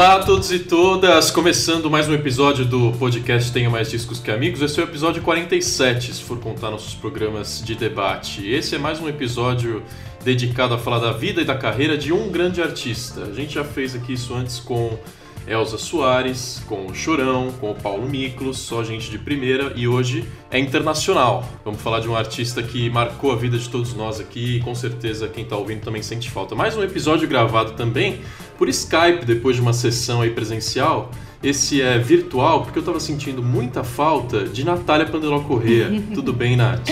Olá a todos e todas, começando mais um episódio do podcast Tenha Mais Discos Que Amigos. Esse é o episódio 47, se for contar nossos programas de debate. Esse é mais um episódio dedicado a falar da vida e da carreira de um grande artista. A gente já fez aqui isso antes com Elza Soares, com o Chorão, com o Paulo Miklos, só gente de primeira, e hoje é internacional. Vamos falar de um artista que marcou a vida de todos nós aqui e com certeza quem está ouvindo também sente falta. Mais um episódio gravado também por Skype, depois de uma sessão aí presencial. Esse é virtual porque eu estava sentindo muita falta de Natália Pandeló Corrêa. Tudo bem, Nath?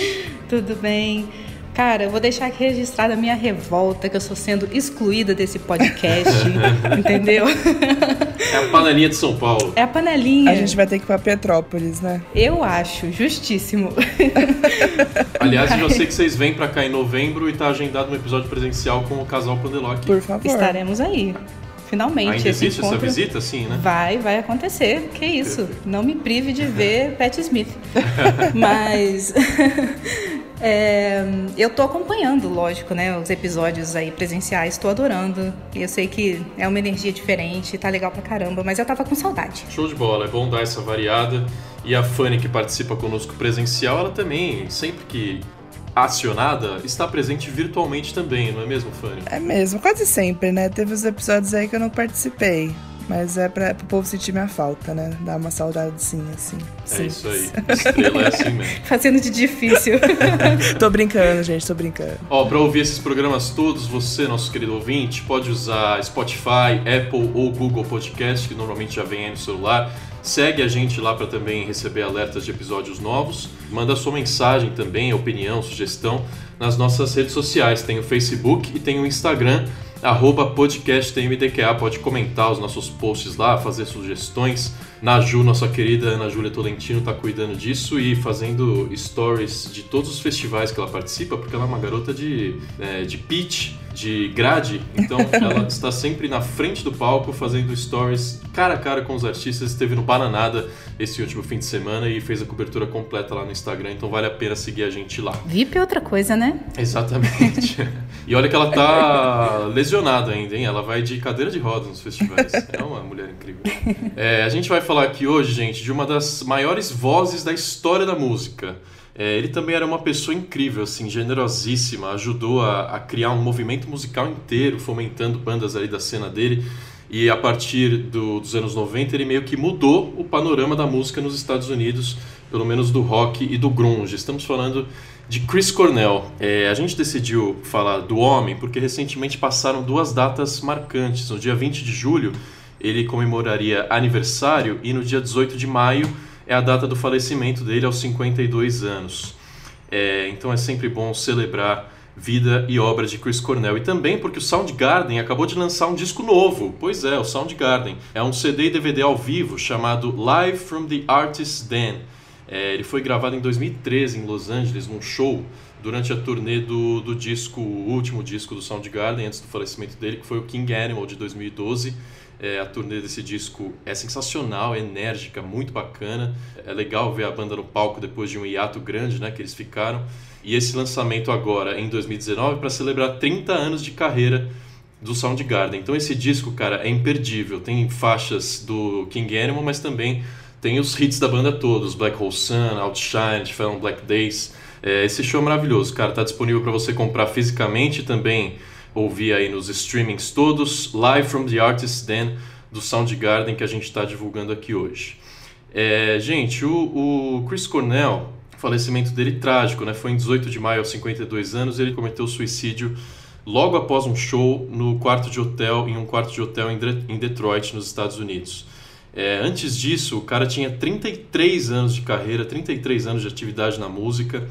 Tudo bem. Cara, eu vou deixar aqui registrada a minha revolta que eu estou sendo excluída desse podcast, entendeu? É a panelinha de São Paulo. É a panelinha. A gente vai ter que ir pra Petrópolis, né? Eu acho, justíssimo. Aliás, eu já sei que vocês vêm pra cá em novembro e tá agendado um episódio presencial com o casal Pandeló aqui. Por favor. Estaremos aí. Finalmente. Ainda esse existe essa encontro visita, sim, né? Vai, vai acontecer. Que isso? Não me prive de ver Pat Smith. Mas é, eu tô acompanhando, lógico, né? Os episódios aí presenciais, tô adorando. E eu sei que é uma energia diferente, tá legal pra caramba, mas eu tava com saudade. Show de bola, é bom dar essa variada. E a Fanny que participa conosco presencial, ela também, sempre que acionada, está presente virtualmente também, não é mesmo, Fanny? É mesmo, quase sempre, né? Teve os episódios aí que eu não participei. Mas é pra, pro povo sentir minha falta, né? Dar uma saudadezinha, assim. É isso aí. Estrela é assim mesmo. Fazendo de difícil. tô brincando, gente, tô brincando. Ó, pra ouvir esses programas todos, você, nosso querido ouvinte, pode usar Spotify, Apple ou Google Podcast, que normalmente já vem aí no celular. Segue a gente lá para também receber alertas de episódios novos. Manda sua mensagem também, opinião, sugestão nas nossas redes sociais. Tem o Facebook e tem o Instagram, arroba podcasttmdqa. Pode comentar os nossos posts lá, fazer sugestões. Naju, nossa querida Ana Júlia Tolentino, está cuidando disso e fazendo stories de todos os festivais que ela participa, porque ela é uma garota de, é, de pitch, de grade, então ela está sempre na frente do palco fazendo stories cara a cara com os artistas. Esteve no Bananada esse último fim de semana e fez a cobertura completa lá no Instagram, então vale a pena seguir a gente lá. VIP é outra coisa, né? Exatamente. e olha que ela tá lesionada ainda, hein? Ela vai de cadeira de rodas nos festivais. É uma mulher incrível. É, a gente vai falar aqui hoje, gente, de uma das maiores vozes da história da música. É, ele também era uma pessoa incrível, assim, generosíssima, ajudou a, a, criar um movimento musical inteiro, fomentando bandas ali da cena dele. E a partir do, dos anos 90 ele meio que mudou o panorama da música nos Estados Unidos, pelo menos do rock e do grunge. Estamos falando de Chris Cornell. É, a gente decidiu falar do homem porque recentemente passaram duas datas marcantes. No dia 20 de julho ele comemoraria aniversário e no dia 18 de maio é a data do falecimento dele aos 52 anos. É, então é sempre bom celebrar vida e obra de Chris Cornell. E também porque o Soundgarden acabou de lançar um disco novo. Pois é, o Soundgarden. É um CD e DVD ao vivo chamado Live from the Artist's Den. É, ele foi gravado em 2013 em Los Angeles, num show, durante a turnê do, do disco, o último disco do Soundgarden, antes do falecimento dele, que foi o King Animal de 2012. É, a turnê desse disco é sensacional, é enérgica, muito bacana. É legal ver a banda no palco depois de um hiato grande né, que eles ficaram. E esse lançamento agora, em 2019, para celebrar 30 anos de carreira do Soundgarden. Então esse disco, cara, é imperdível. Tem faixas do King Animal, mas também tem os hits da banda todos. Black Hole Sun, Outshine, Fell Black Days. É, esse show é maravilhoso, cara. Tá disponível para você comprar fisicamente também ouvir aí nos streamings todos, Live from the Artist's Den do Soundgarden que a gente está divulgando aqui hoje. É, gente, o, o, Chris Cornell, o falecimento dele trágico, né? Foi em 18 de maio, aos 52 anos, ele cometeu suicídio logo após um show no quarto de hotel, em um quarto de hotel em Detroit, nos Estados Unidos. É, antes disso, o cara tinha 33 anos de carreira, 33 anos de atividade na música.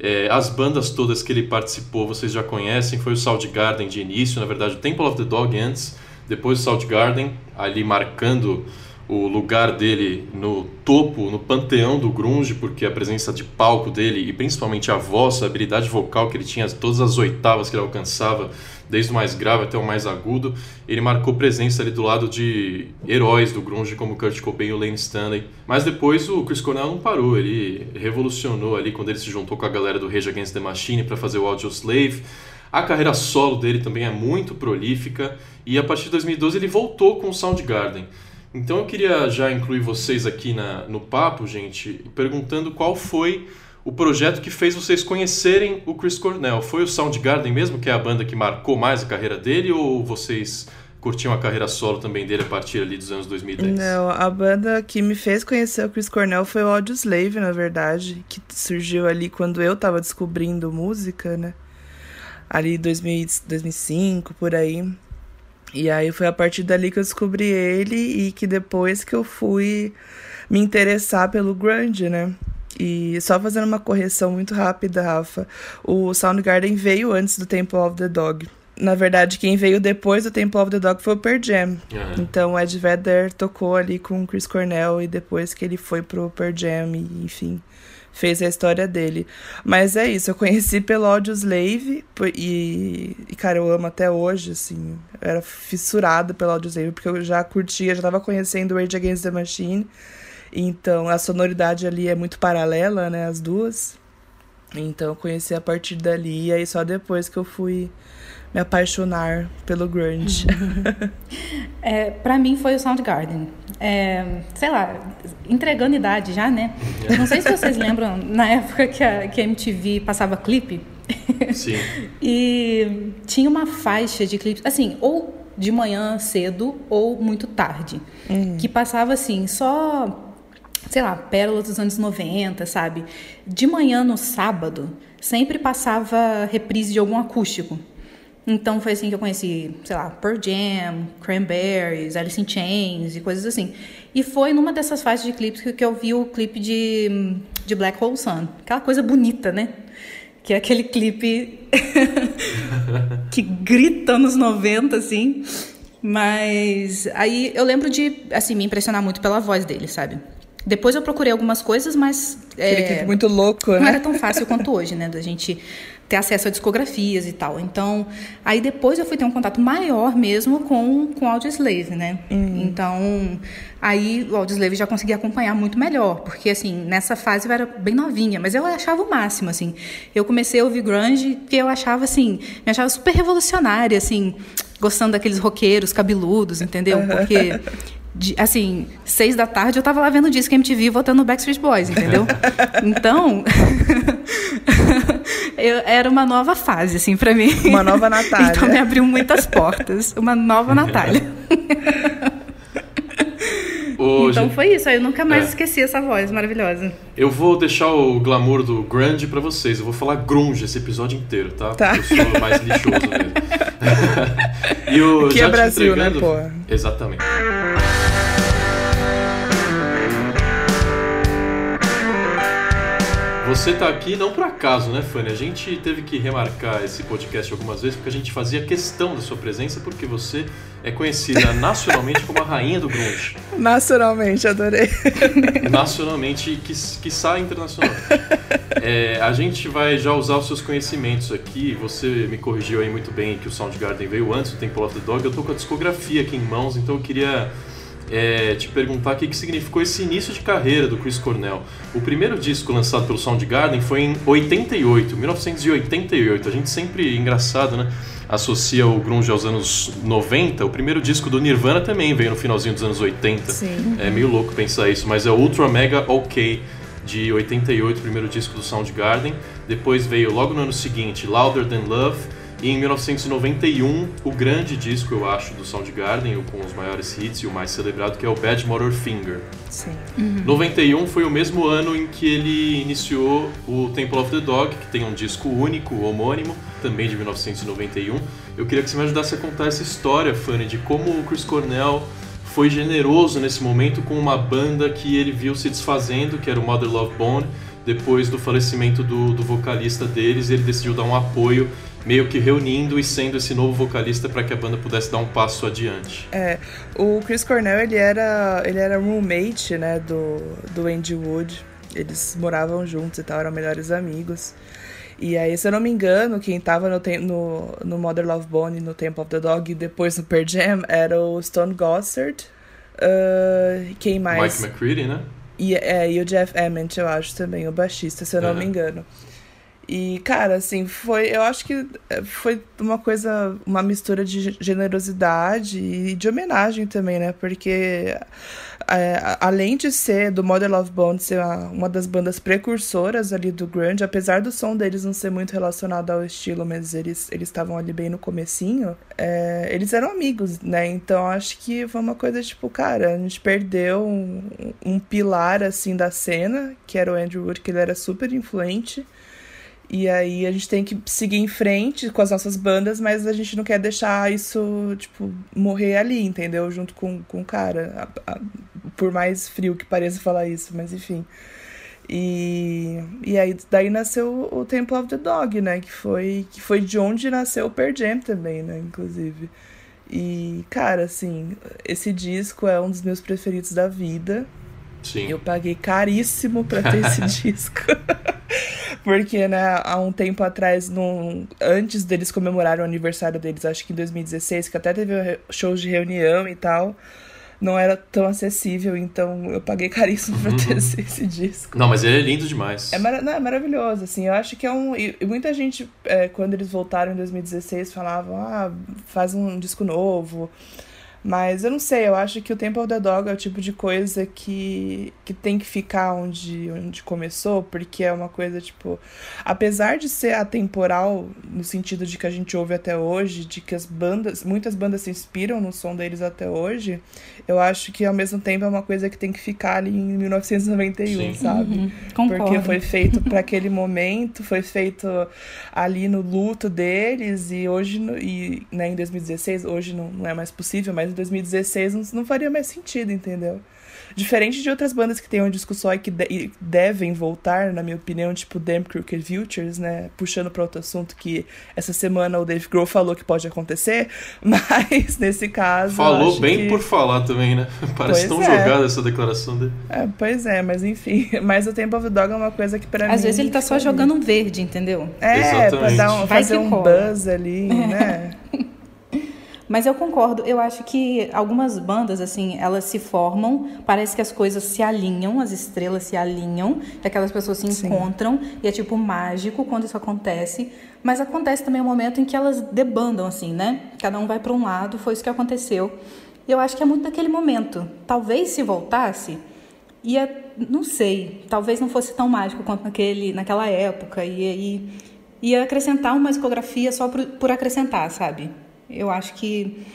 É, as bandas todas que ele participou, vocês já conhecem, foi o Soundgarden de início, na verdade o Temple of the Dog antes, depois o Soundgarden, ali marcando o lugar dele no topo, no panteão do grunge, porque a presença de palco dele e principalmente a voz, a habilidade vocal que ele tinha, todas as oitavas que ele alcançava, desde o mais grave até o mais agudo, ele marcou presença ali do lado de heróis do grunge como Kurt Cobain e o Lane Stanley. Mas depois o Chris Cornell não parou, ele revolucionou ali quando ele se juntou com a galera do Rage Against the Machine para fazer o Audio Slave. A carreira solo dele também é muito prolífica e a partir de 2012 ele voltou com o Soundgarden. Então eu queria já incluir vocês aqui na, no papo, gente, perguntando qual foi o projeto que fez vocês conhecerem o Chris Cornell. Foi o Soundgarden mesmo, que é a banda que marcou mais a carreira dele, ou vocês curtiam a carreira solo também dele a partir ali dos anos 2010? Não, a banda que me fez conhecer o Chris Cornell foi o Audioslave, na verdade, que surgiu ali quando eu tava descobrindo música, né? Ali 2000, 2005, por aí. E aí foi a partir dali que eu descobri ele e que depois que eu fui me interessar pelo grunge, né? E só fazendo uma correção muito rápida, Rafa, o Soundgarden veio antes do Temple of the Dog. Na verdade, quem veio depois do Temple of the Dog foi o Pearl Jam. Uhum. Então, o Ed Vedder tocou ali com o Chris Cornell e depois que ele foi pro Pearl Jam, e, enfim, fez a história dele. Mas é isso, eu conheci pelo Audioslave e, e cara, eu amo até hoje, assim. Eu era fissurada pelo Audioslave porque eu já curtia, já tava conhecendo Rage Against the Machine. Então, a sonoridade ali é muito paralela, né, as duas. Então, eu conheci a partir dali e aí só depois que eu fui me apaixonar pelo grunge. é, para mim foi o Soundgarden. É, sei lá, entregando idade já, né? Não sei se vocês lembram, na época que a, que a MTV passava clipe. Sim. e tinha uma faixa de clipes, assim, ou de manhã cedo ou muito tarde. Uhum. Que passava assim, só sei lá, pérolas dos anos 90, sabe? De manhã no sábado, sempre passava reprise de algum acústico. Então foi assim que eu conheci, sei lá, Pearl Jam, Cranberries, Alice in Chains e coisas assim. E foi numa dessas faixas de clipes que, eu vi o clipe de, de Black Hole Sun. Aquela coisa bonita, né? Que é aquele clipe que grita nos 90, assim. Mas aí eu lembro de, assim, me impressionar muito pela voz dele, sabe? Depois eu procurei algumas coisas, mas. Aquele é, clipe muito louco, né? Não era tão fácil quanto hoje, né? Da gente ter acesso a discografias e tal. Então, aí depois eu fui ter um contato maior mesmo com, com o Audioslave, né? Uhum. Então, aí o Audioslave já conseguia acompanhar muito melhor, porque, assim, nessa fase eu era bem novinha, mas eu achava o máximo, assim. Eu comecei a ouvir grunge que eu achava, assim, me achava super revolucionária, assim, gostando daqueles roqueiros cabeludos, entendeu? Porque de, assim, seis da tarde eu tava lá vendo disco MTV votando no Backstreet Boys, entendeu? Então, eu, era uma nova fase, assim, para mim. Uma nova Natália. Então me abriu muitas portas. Uma nova Natália. Hoje... Então foi isso, aí eu nunca mais é. esqueci essa voz maravilhosa. Eu vou deixar o glamour do grunge para vocês. Eu vou falar grunge esse episódio inteiro, tá? tá. Eu sou mais lixoso mesmo. e o, que é Brasil, né, pô? Exatamente. Você tá aqui não por acaso, né, Fanny? A gente teve que remarcar esse podcast algumas vezes porque a gente fazia questão da sua presença porque você é conhecida nacionalmente como a rainha do grunge. Nacionalmente, adorei. Nacionalmente, que, que sai internacional. É, a gente vai já usar os seus conhecimentos aqui. Você me corrigiu aí muito bem que o Soundgarden veio antes do Temple of the Dog. Eu tô com a discografia aqui em mãos, então eu queria é, te perguntar o que, que significou esse início de carreira do Chris Cornell. O primeiro disco lançado pelo Soundgarden foi em 88, 1988. A gente sempre, engraçado, né? Associa o grunge aos anos 90. O primeiro disco do Nirvana também veio no finalzinho dos anos 80. Sim. É meio louco pensar isso, mas é o Ultra Mega OK de 88, o primeiro disco do Soundgarden. Depois veio logo no ano seguinte Louder Than Love e em 1991, o grande disco, eu acho, do Soundgarden, com os maiores hits e o mais celebrado, que é o Bad Motor Finger. Sim. Uhum. 91 foi o mesmo ano em que ele iniciou o Temple of the Dog, que tem um disco único, homônimo, também de 1991. Eu queria que você me ajudasse a contar essa história, Fanny, de como o Chris Cornell foi generoso nesse momento com uma banda que ele viu se desfazendo, que era o Mother Love Bone, depois do falecimento do, do vocalista deles, ele decidiu dar um apoio meio que reunindo e sendo esse novo vocalista para que a banda pudesse dar um passo adiante. É, o Chris Cornell ele era ele era roommate, né, do do Andy Wood. Eles moravam juntos e tal, eram melhores amigos. E aí, se eu não me engano, quem tava no, no, no Mother Love Bone, no Temple of the Dog e depois no Pearl Jam era o Stone Gossard. Uh, quem mais? Mike McCready, né? E, é, e o Jeff Ament, eu acho também, o baixista, se eu não me engano. E, cara, assim, foi. Eu acho que é, foi uma coisa, uma mistura de generosidade e de homenagem também, né? Porque é, além de ser do Model Love Bone ser uma, uma, das bandas precursoras ali do grunge, apesar do som deles não ser muito relacionado ao estilo, mas eles eles estavam ali bem no comecinho, é, eles eram amigos, né? Então acho que foi uma coisa tipo, cara, a gente perdeu um, um pilar assim da cena, que era o Andrew Wood, que ele era super influente. E aí a gente tem que seguir em frente com as nossas bandas, mas a gente não quer deixar isso, tipo, morrer ali, entendeu? Junto com, com o cara. A, a, por mais frio que pareça falar isso, mas enfim. E, e aí daí nasceu o Temple of the Dog, né? Que foi, que foi de onde nasceu o Pearl Jam também, né? Inclusive. E, cara, assim, esse disco é um dos meus preferidos da vida. Sim. Eu paguei caríssimo pra ter esse disco. Porque, né, há um tempo atrás, num, antes deles comemorarem o aniversário deles, acho que em 2016, que até teve shows de reunião e tal, não era tão acessível, então eu paguei caríssimo pra ter esse, esse, disco. Não, mas ele é lindo demais. É, mar não, é maravilhoso, assim, eu acho que é um... E muita gente, é, quando eles voltaram em 2016, falavam, ah, faz um disco novo... Mas eu não sei, eu acho que o Temple of the Dog é o tipo de coisa que, que tem que ficar onde, onde começou, porque é uma coisa, tipo. Apesar de ser atemporal, no sentido de que a gente ouve até hoje, de que as bandas. Muitas bandas se inspiram no som deles até hoje, eu acho que ao mesmo tempo é uma coisa que tem que ficar ali em 1991, Sim. sabe? Uhum, porque foi feito para aquele momento, foi feito ali no luto deles, e hoje, e, né, em 2016, hoje não, não é mais possível, mas em 2016 não, não faria mais sentido, entendeu? Diferente de outras bandas que têm um disco só e que de devem voltar, na minha opinião, tipo Damn Crooked Futures, né? Puxando para outro assunto que essa semana o Dave Grohl falou que pode acontecer, mas nesse caso. Falou bem que... por falar também, né? Parece pois tão é. jogada essa declaração dele. É, pois é, mas enfim. Mas o Tempo of Dog é uma coisa que para mim. Às vezes ele tá só jogando um verde, entendeu? É, Exatamente. pra dar um, fazer um buzz ali, né? Mas eu concordo, eu acho que algumas bandas, assim, elas se formam, parece que as coisas se alinham, as estrelas se alinham, que aquelas pessoas se Sim. encontram, e é tipo mágico quando isso acontece. Mas acontece também um momento em que elas debandam, assim, né? Cada um vai para um lado, foi isso que aconteceu. E eu acho que é muito naquele momento. Talvez se voltasse, ia, não sei, talvez não fosse tão mágico quanto naquele, naquela época, e aí ia acrescentar uma discografia só por, por acrescentar, sabe? Eu acho que.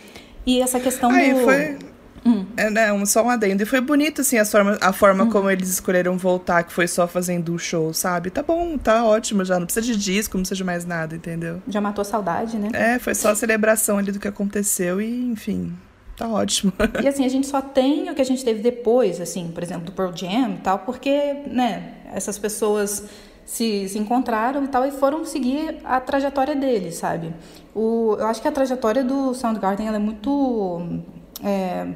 E essa questão Aí do. Foi... Hum. É, né, só um adendo. E foi bonito, assim, a forma, a forma hum. como eles escolheram voltar, que foi só fazendo o show, sabe? Tá bom, tá ótimo já. Não precisa de disco, não precisa de mais nada, entendeu? Já matou a saudade, né? É, foi só a celebração ali do que aconteceu e, enfim, tá ótimo. E assim, a gente só tem o que a gente teve depois, assim, por exemplo, do Pearl Jam e tal, porque, né, essas pessoas se, se encontraram e tal e foram seguir a trajetória deles, sabe? O, eu acho que a trajetória do Soundgarden é muito é,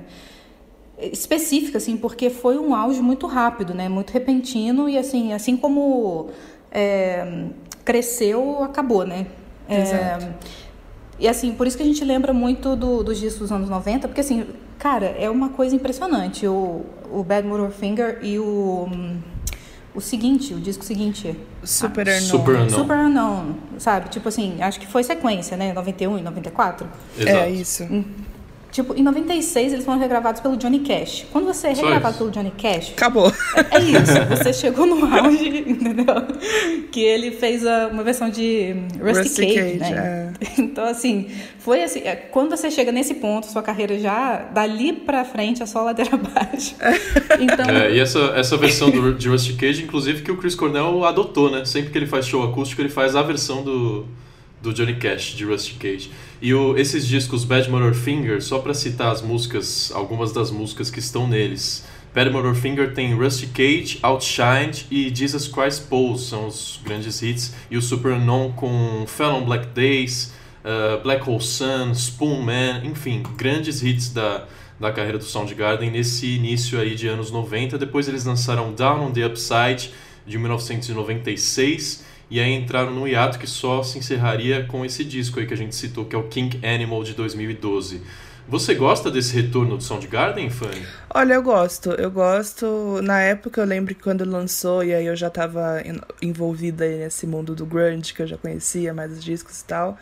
específica, assim, porque foi um auge muito rápido, né? Muito repentino e assim, assim como é, cresceu, acabou, né? É, Exato. E assim, por isso que a gente lembra muito do, dos discos dos anos 90, porque assim, cara, é uma coisa impressionante. O, o Bad Motor Finger e o o seguinte, o disco seguinte. Super ah, Unknown. Super Unknown. Super Unknown, sabe? Tipo assim, acho que foi sequência, né? 91 e 94. Exato. É isso. Tipo, em 96 eles foram regravados pelo Johnny Cash. Quando você é regravado pelo Johnny Cash. Acabou. É, é, isso. Você chegou no auge, entendeu? Que ele fez a, uma versão de Rusty, Rusty Cage, Cage, né? É. Então, assim, foi assim. É, quando você chega nesse ponto, sua carreira já, dali pra frente, é só ladeira abaixo. Então... É, e essa, essa versão do, de Rusty Cage, inclusive, que o Chris Cornell adotou, né? Sempre que ele faz show acústico, ele faz a versão do, do Johnny Cash, de Rusty Cage. E o, esses discos Bad Motor Finger, só para citar as músicas, algumas das músicas que estão neles. Bad Motor Finger tem Rusty Cage, Outshined e Jesus Christ Pose, são os grandes hits. E o Super Unknown com Fell on Black Days, uh, Black Hole Sun, Spoon Man, enfim, grandes hits da, da carreira do Soundgarden nesse início aí de anos 90. Depois eles lançaram Down on the Upside, de 1996 e aí entraram no hiato que só se encerraria com esse disco aí que a gente citou, que é o King Animal de 2012. Você gosta desse retorno do Soundgarden, Fanny? Olha, eu gosto. Eu gosto. Na época eu lembro que quando lançou, e aí eu já tava envolvida nesse mundo do grunge, que eu já conhecia mais os discos e tal.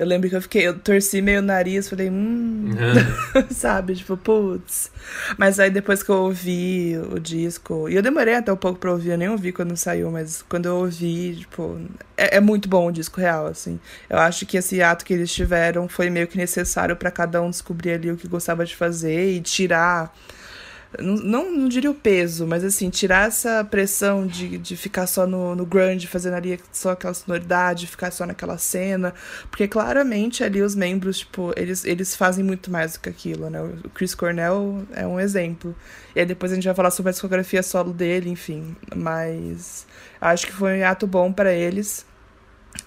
Eu lembro que eu fiquei, eu torci meio o nariz, falei, hum, sabe? Tipo, putz. Mas aí depois que eu ouvi o disco, e eu demorei até um pouco pra ouvir, eu nem ouvi quando saiu, mas quando eu ouvi, tipo, é, é muito bom o disco real, assim. Eu acho que esse ato que eles tiveram foi meio que necessário para cada um descobrir ali o que gostava de fazer e tirar não, não diria o peso, mas assim, tirar essa pressão de, de ficar só no, no grunge, fazendo ali só aquela sonoridade, ficar só naquela cena. Porque claramente ali os membros, tipo, eles, eles fazem muito mais do que aquilo, né? O Chris Cornell é um exemplo. E aí depois a gente vai falar sobre a discografia solo dele, enfim. Mas acho que foi um ato bom para eles.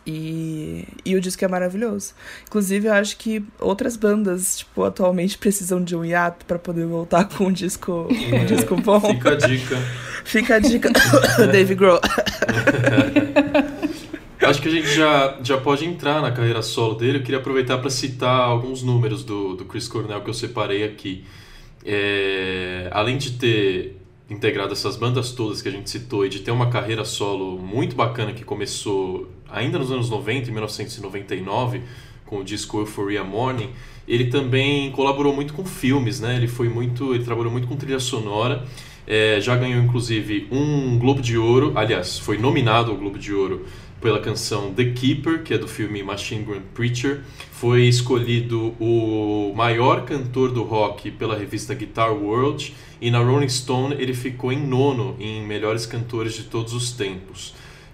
E, e o disco é maravilhoso. Inclusive, eu acho que outras bandas, tipo, atualmente precisam de um hiato para poder voltar com um disco, um é, disco bom. Fica a dica. Fica a dica, Dave Grohl. acho que a gente já, já pode entrar na carreira solo dele. Eu queria aproveitar para citar alguns números do, do Chris Cornell que eu separei aqui. É, além de ter integrado essas bandas todas que a gente citou e de ter uma carreira solo muito bacana que começou ainda nos anos 90, em 1999, com o disco Euphoria Morning, ele também colaborou muito com filmes, né? Ele foi muito, ele trabalhou muito com trilha sonora. É, já ganhou inclusive um Globo de Ouro, aliás, foi nominado ao Globo de Ouro pela canção The Keeper, que é do filme Machine Gun Preacher. Foi escolhido o maior cantor do rock pela revista Guitar World e na Rolling Stone ele ficou em nono em melhores cantores de todos os tempos.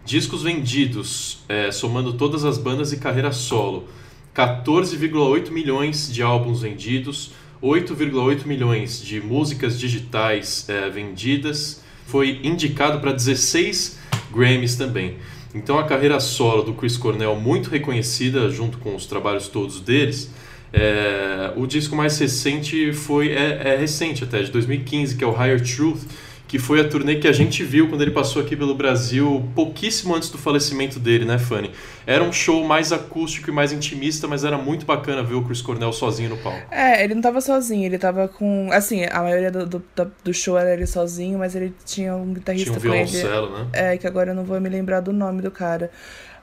Discos vendidos, é, somando todas as bandas e carreira solo: 14,8 milhões de álbuns vendidos, 8,8 milhões de músicas digitais é, vendidas. Foi indicado para 16 Grammys também. Então a carreira solo do Chris Cornell muito reconhecida junto com os trabalhos todos deles. É, o disco mais recente foi é, é recente até de 2015 que é o Higher Truth que foi a turnê que a gente viu quando ele passou aqui pelo Brasil, pouquíssimo antes do falecimento dele, né, Fanny? Era um show mais acústico e mais intimista, mas era muito bacana ver o Chris Cornell sozinho no palco. É, ele não tava sozinho, ele tava com. Assim, a maioria do, do, do show era ele sozinho, mas ele tinha um guitarrista tinha um violoncelo, né? É, que agora eu não vou me lembrar do nome do cara.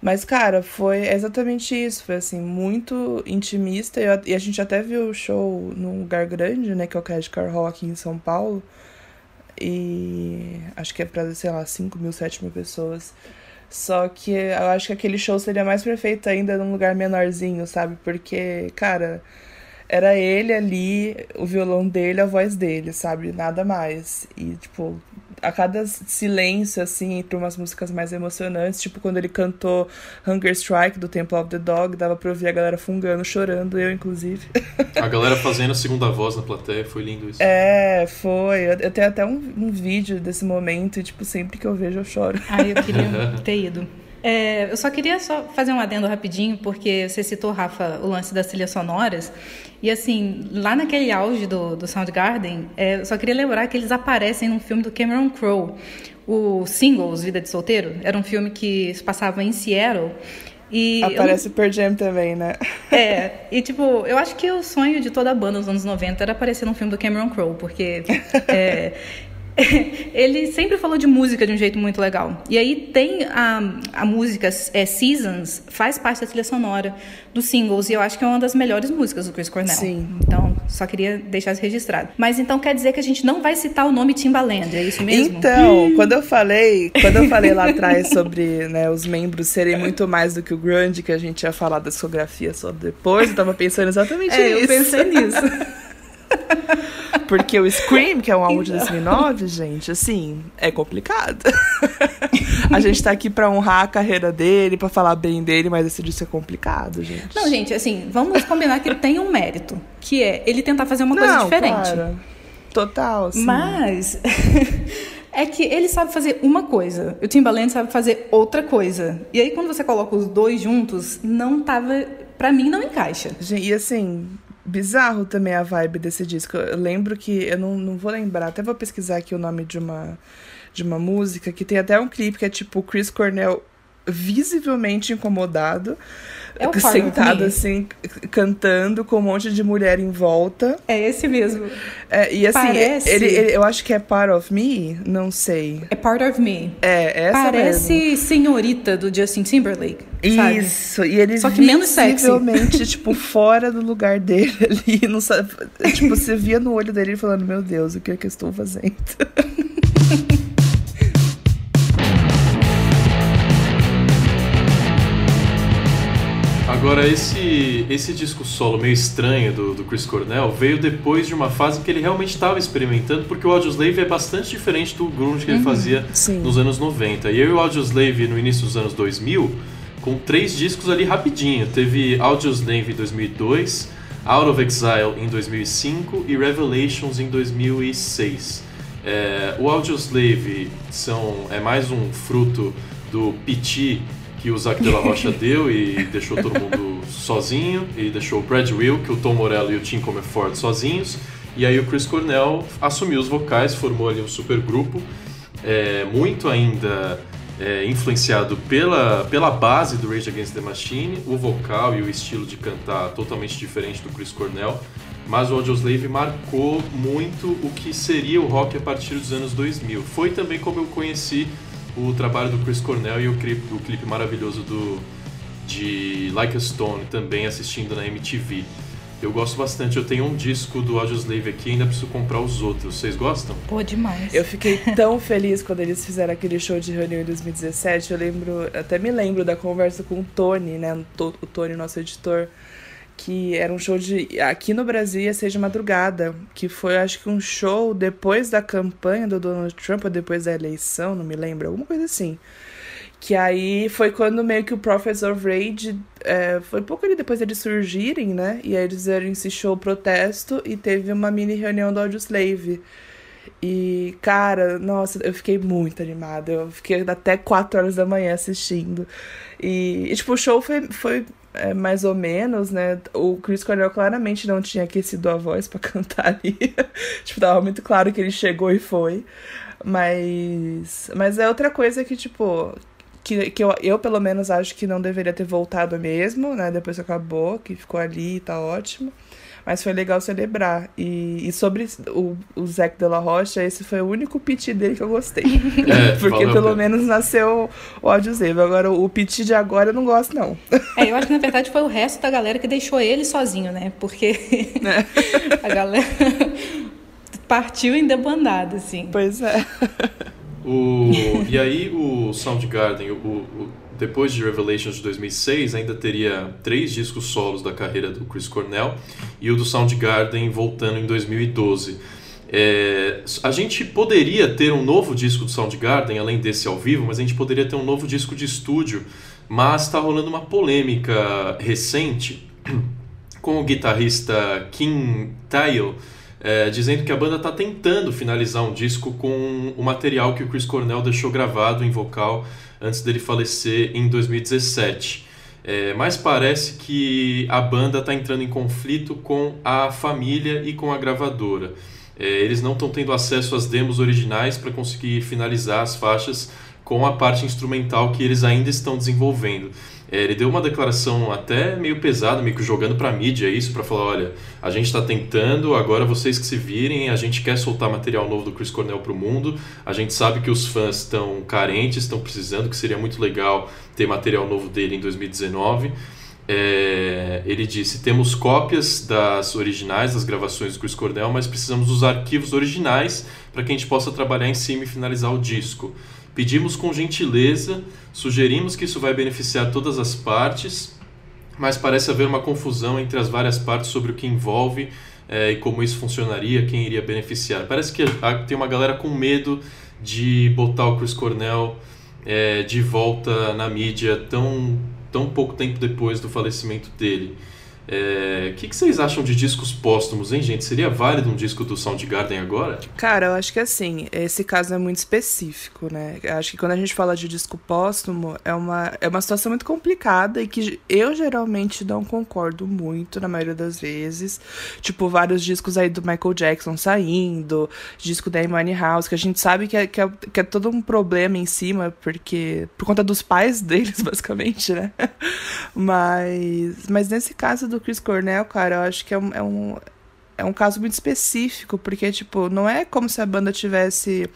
Mas, cara, foi exatamente isso. Foi, assim, muito intimista. E, e a gente até viu o show num lugar grande, né? Que é o Cash Car Hall aqui em São Paulo. E acho que é pra, sei lá, 5 mil, 7 mil pessoas. Só que eu acho que aquele show seria mais perfeito ainda num lugar menorzinho, sabe? Porque, cara, era ele ali, o violão dele, a voz dele, sabe? Nada mais. E, tipo, a cada silêncio, assim, entre umas músicas mais emocionantes, tipo quando ele cantou Hunger Strike do Temple of the Dog, dava pra ouvir a galera fungando, chorando, eu inclusive. A galera fazendo a segunda voz na plateia, foi lindo isso. É, foi. Eu, eu tenho até um, um vídeo desse momento e, tipo, sempre que eu vejo eu choro. Ah, eu queria ter ido. É, eu só queria só fazer um adendo rapidinho, porque você citou, Rafa, o lance das trilhas sonoras. E assim, lá naquele auge do, do Soundgarden, é, eu só queria lembrar que eles aparecem num filme do Cameron Crowe. O Singles, Vida de Solteiro, era um filme que se passava em Seattle. E Aparece eu... Pearl Jam também, né? É, e tipo, eu acho que o sonho de toda a banda nos anos 90 era aparecer num filme do Cameron Crowe, porque é, ele sempre falou de música de um jeito muito legal. E aí tem a, a música é, Seasons, faz parte da trilha sonora dos singles, e eu acho que é uma das melhores músicas do Chris Cornell. Sim. Então, só queria deixar isso registrado. Mas então quer dizer que a gente não vai citar o nome Timbaland, é isso mesmo? Então, quando eu falei, quando eu falei lá atrás sobre né, os membros serem muito mais do que o grande, que a gente ia falar da discografia só depois, eu tava pensando exatamente é, nisso. eu pensei nisso. Porque o Scream, que é um álbum de 2009, gente, assim, é complicado. a gente tá aqui pra honrar a carreira dele, pra falar bem dele, mas esse disco é complicado, gente. Não, gente, assim, vamos combinar que ele tem um mérito, que é ele tentar fazer uma coisa diferente. Claro. Total, sim. Mas é que ele sabe fazer uma coisa, o Timbaland sabe fazer outra coisa. E aí quando você coloca os dois juntos, não tava, para mim não encaixa. E assim, bizarro também a vibe desse disco. Eu lembro que eu não, não vou lembrar, até vou pesquisar aqui o nome de uma de uma música que tem até um clipe que é tipo Chris Cornell visivelmente incomodado É sentado assim, cantando com um monte de mulher em volta. É esse mesmo. É, e assim, Parece... ele, ele, eu acho que é Part of Me, não sei. É Part of Me. É, essa Parece mesmo. senhorita do Justin Timberlake. Sabe? Isso, e ele Só que menos sexy. tipo, fora do lugar dele ali. Não sabe, tipo, você via no olho dele falando, meu Deus, o que é que eu estou fazendo? Agora, esse, esse disco solo meio estranho do, do Chris Cornell veio depois de uma fase que ele realmente estava experimentando, porque o Audioslave é bastante diferente do grunge que ele uhum, fazia sim. nos anos 90. E eu e o Audioslave, no início dos anos 2000, com três discos ali rapidinho. Teve Audioslave em 2002, Out of Exile em 2005 e Revelations em 2006. É, o Audioslave são, é mais um fruto do Piti que o Zac de la Rocha deu e deixou todo mundo sozinho, e deixou o Brad Wilk, o Tom Morello e o Tim Comerford sozinhos, e aí o Chris Cornell assumiu os vocais, formou ali um super grupo, é, muito ainda é, influenciado pela, pela base do Rage Against the Machine, o vocal e o estilo de cantar totalmente diferente do Chris Cornell, mas o Audioslave marcou muito o que seria o rock a partir dos anos 2000. Foi também como eu conheci o trabalho do Chris Cornell e o clipe, o clipe maravilhoso do, de Like a Stone, também assistindo na MTV. Eu gosto bastante. Eu tenho um disco do Audioslave aqui, ainda preciso comprar os outros. Vocês gostam? Pô, demais. Eu fiquei tão feliz quando eles fizeram aquele show de reunião em 2017. Eu lembro, até me lembro da conversa com o Tony, né? O Tony, nosso editor que era um show de aqui no Brasil ia ser de madrugada, que foi acho que um show depois da campanha do Donald Trump ou depois da eleição, não me lembro, alguma coisa assim. Que aí foi quando meio que o Prophets of Rage é, foi pouco ali depois deles surgirem, né? E aí eles fizeram esse show protesto e teve uma mini reunião do Audioslave. E, cara, nossa, eu fiquei muito animada. Eu fiquei até 4 horas da manhã assistindo. E, e tipo, o show foi, foi é, mais ou menos, né? O Chris Cornell claramente não tinha aquecido a voz para cantar ali. tipo, tava muito claro que ele chegou e foi. Mas. Mas é outra coisa que, tipo. Que, que eu, eu, pelo menos, acho que não deveria ter voltado mesmo, né? Depois que acabou, que ficou ali e tá ótimo. Mas foi legal celebrar. E, e sobre o, o Zac de la Rocha, esse foi o único piti dele que eu gostei. É, Porque pelo menos nasceu o Audioslave. Agora, o piti de agora eu não gosto, não. É, eu acho que na verdade foi o resto da galera que deixou ele sozinho, né? Porque é. a galera partiu em debandada, assim. Pois é. O, e aí o Soundgarden, o, o depois de Revelations de 2006, ainda teria três discos solos da carreira do Chris Cornell e o do Soundgarden voltando em 2012. É, a gente poderia ter um novo disco do Soundgarden, além desse ao vivo, mas a gente poderia ter um novo disco de estúdio. Mas está rolando uma polêmica recente com o guitarrista Kim Tyle, é, dizendo que a banda está tentando finalizar um disco com o material que o Chris Cornell deixou gravado em vocal antes dele falecer em 2017. É, mas parece que a banda está entrando em conflito com a família e com a gravadora. É, eles não estão tendo acesso às demos originais para conseguir finalizar as faixas com a parte instrumental que eles ainda estão desenvolvendo. É, ele deu uma declaração até meio pesada, meio que jogando para a mídia isso, para falar: olha, a gente está tentando, agora vocês que se virem, a gente quer soltar material novo do Chris Cornell para o mundo, a gente sabe que os fãs estão carentes, estão precisando, que seria muito legal ter material novo dele em 2019. É, ele disse: temos cópias das originais, das gravações do Chris Cornell, mas precisamos dos arquivos originais para que a gente possa trabalhar em cima e finalizar o disco. Pedimos com gentileza, sugerimos que isso vai beneficiar todas as partes, mas parece haver uma confusão entre as várias partes sobre o que envolve é, e como isso funcionaria, quem iria beneficiar. Parece que tem uma galera com medo de botar o Chris Cornell é, de volta na mídia tão, tão pouco tempo depois do falecimento dele. O é, que, que, vocês acham de discos póstumos, hein, gente? Seria válido um disco do Soundgarden agora? Cara, eu acho que assim, esse caso é muito específico, né? Acho que quando a gente fala de disco póstumo, é uma, é uma situação muito complicada e que eu geralmente não concordo muito, na maioria das vezes. Tipo, vários discos aí do Michael Jackson saindo, disco da Amy House, que a gente sabe que é, que, é, que é todo um problema em cima, porque. por conta dos pais deles, basicamente, né? Mas, mas nesse caso do Chris Cornell, cara, eu acho que é um, é um é um caso muito específico, porque, tipo, não é como se a banda tivesse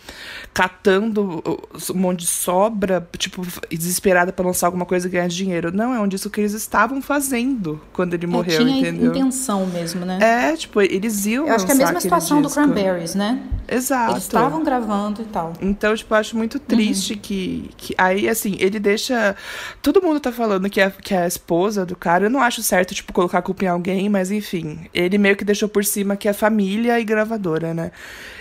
catando um monte de sobra, tipo, desesperada para lançar alguma coisa e ganhar dinheiro. Não, é um disco que eles estavam fazendo quando ele é, morreu, tinha entendeu? intenção mesmo, né? É, tipo, eles iam Eu acho que é a mesma situação disco. do Cranberries, né? Exato. Eles estavam gravando e tal. Então, tipo, eu acho muito triste uhum. que, que. Aí, assim, ele deixa. Todo mundo tá falando que é, que é a esposa do cara. Eu não acho certo, tipo, colocar a culpa em alguém, mas enfim. Ele meio que deixou por cima que é família e gravadora, né?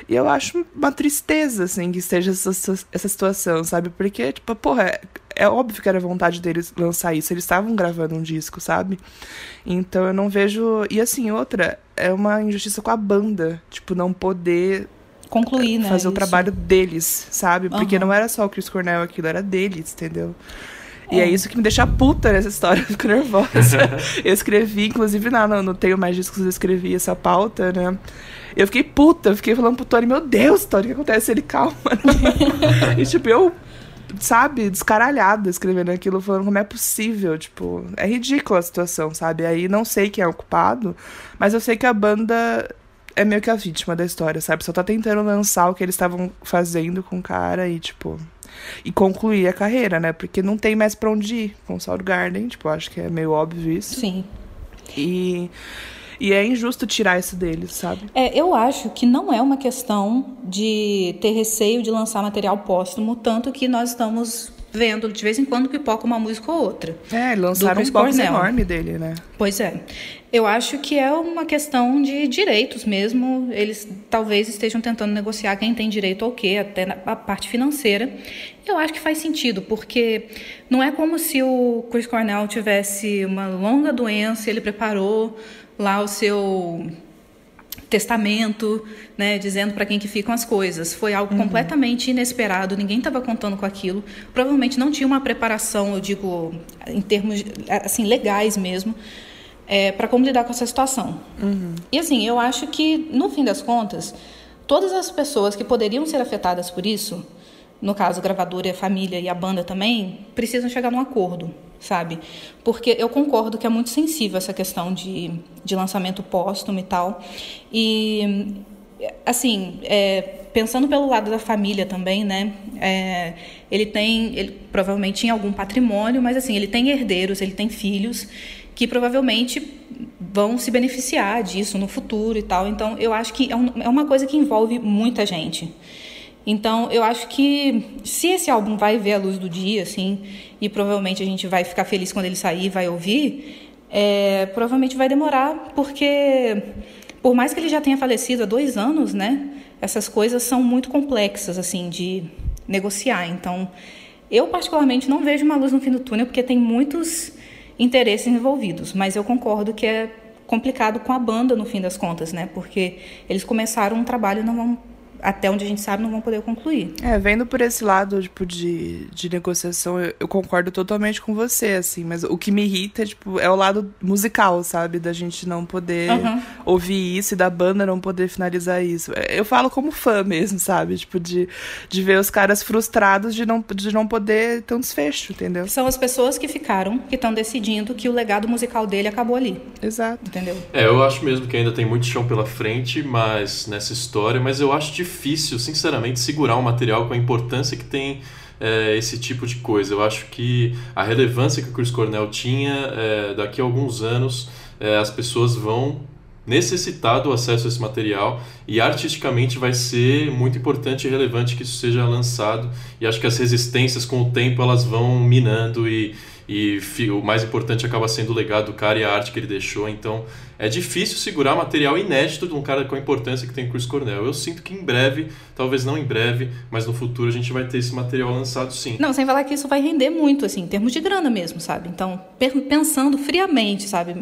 E eu acho uma tristeza, assim, que esteja essa, essa situação, sabe? Porque, tipo, porra, é, é óbvio que era vontade deles lançar isso. Eles estavam gravando um disco, sabe? Então eu não vejo. E assim, outra, é uma injustiça com a banda. Tipo, não poder concluir, né? Fazer isso. o trabalho deles, sabe? Porque uhum. não era só o Chris Cornell aquilo, era deles, entendeu? E é. é isso que me deixa puta nessa história, eu fico nervosa. eu escrevi, inclusive, não, não, não tenho mais discos, eu escrevi essa pauta, né? Eu fiquei puta, eu fiquei falando pro Tony, meu Deus, Tony, o que acontece? Ele, calma. e tipo, eu, sabe, descaralhada escrevendo aquilo, falando como é possível, tipo, é ridícula a situação, sabe? Aí não sei quem é o culpado, mas eu sei que a banda é meio que a vítima da história, sabe? Só tá tentando lançar o que eles estavam fazendo com o cara e, tipo e concluir a carreira, né? Porque não tem mais para onde ir com o Soundgarden, tipo, acho que é meio óbvio isso. Sim. E e é injusto tirar isso deles, sabe? É, eu acho que não é uma questão de ter receio de lançar material póstumo, tanto que nós estamos vendo de vez em quando pipoca uma música ou outra. É, lançaram um box enorme dele, né? Pois é. Eu acho que é uma questão de direitos mesmo. Eles talvez estejam tentando negociar quem tem direito ao quê, até na a parte financeira. Eu acho que faz sentido, porque não é como se o Chris Cornell tivesse uma longa doença, ele preparou lá o seu testamento, né, dizendo para quem que ficam as coisas. Foi algo uhum. completamente inesperado, ninguém estava contando com aquilo. Provavelmente não tinha uma preparação, eu digo, em termos assim legais mesmo, é, para como lidar com essa situação. Uhum. E assim, eu acho que no fim das contas, todas as pessoas que poderiam ser afetadas por isso, no caso a gravadora e a família e a banda também, precisam chegar num acordo sabe? Porque eu concordo que é muito sensível essa questão de, de lançamento póstumo e tal. E, assim, é, pensando pelo lado da família também, né? É, ele tem, ele provavelmente tinha algum patrimônio, mas assim, ele tem herdeiros, ele tem filhos que provavelmente vão se beneficiar disso no futuro e tal. Então, eu acho que é, um, é uma coisa que envolve muita gente. Então, eu acho que se esse álbum vai ver a luz do dia, assim, e provavelmente a gente vai ficar feliz quando ele sair e vai ouvir, é, provavelmente vai demorar, porque por mais que ele já tenha falecido há dois anos, né, essas coisas são muito complexas, assim, de negociar. Então, eu particularmente não vejo uma luz no fim do túnel, porque tem muitos interesses envolvidos, mas eu concordo que é complicado com a banda no fim das contas, né? Porque eles começaram um trabalho e não vão até onde a gente sabe, não vão poder concluir. É, vendo por esse lado, tipo, de, de negociação, eu, eu, concordo totalmente com você, assim, mas o que me irrita, tipo, é o lado musical, sabe? Da gente não poder uhum. ouvir isso e da banda não poder finalizar isso. É, eu falo como fã mesmo, sabe? Tipo, de, de ver os caras frustrados de não, de não poder ter um desfecho, entendeu? São as pessoas que ficaram, que estão decidindo que o legado musical dele acabou ali. Exato. Entendeu? É, eu acho mesmo que ainda tem muito chão pela frente, mas nessa história, mas eu acho difícil difícil, sinceramente, segurar um material com a importância que tem é, esse tipo de coisa. Eu acho que a relevância que o Chris Cornell tinha, é, daqui a alguns anos, é, as pessoas vão necessitar do acesso a esse material e artisticamente vai ser muito importante e relevante que isso seja lançado e acho que as resistências com o tempo elas vão minando e, e o mais importante acaba sendo o legado do cara e a arte que ele deixou. Então é difícil segurar material inédito de um cara com a importância que tem Chris Cornell. Eu sinto que em breve, talvez não em breve, mas no futuro a gente vai ter esse material lançado sim. Não, sem falar que isso vai render muito, assim, em termos de grana mesmo, sabe? Então, pensando friamente, sabe?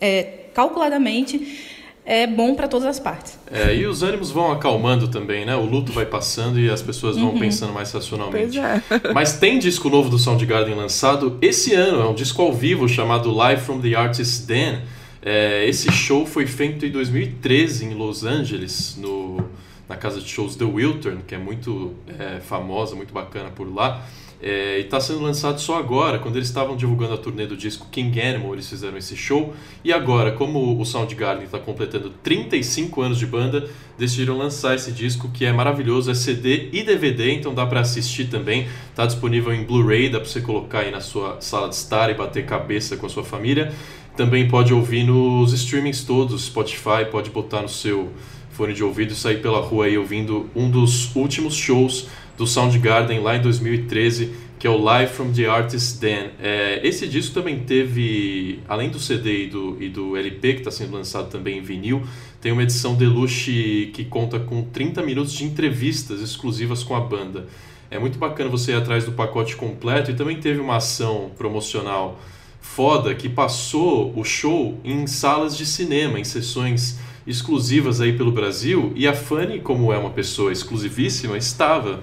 É, calculadamente é bom para todas as partes. É, e os ânimos vão acalmando também, né? O luto vai passando e as pessoas vão uhum. pensando mais racionalmente. É. Mas tem disco novo do Soundgarden lançado esse ano, é um disco ao vivo chamado Live from the Artist's Den. É, esse show foi feito em 2013 em Los Angeles, no, na casa de shows The Wiltern, que é muito é, famosa, muito bacana por lá. É, e está sendo lançado só agora, quando eles estavam divulgando a turnê do disco King Animal, eles fizeram esse show. E agora, como o Soundgarden está completando 35 anos de banda, decidiram lançar esse disco que é maravilhoso, é CD e DVD, então dá para assistir também. Está disponível em Blu-ray, dá para você colocar aí na sua sala de estar e bater cabeça com a sua família. Também pode ouvir nos streamings todos, Spotify, pode botar no seu fone de ouvido e sair pela rua aí ouvindo um dos últimos shows do Soundgarden lá em 2013, que é o Live from the Artist's Den. É, esse disco também teve, além do CD e do, e do LP, que está sendo lançado também em vinil, tem uma edição deluxe que conta com 30 minutos de entrevistas exclusivas com a banda. É muito bacana você ir atrás do pacote completo e também teve uma ação promocional foda que passou o show em salas de cinema, em sessões exclusivas aí pelo Brasil e a Fanny, como é uma pessoa exclusivíssima, estava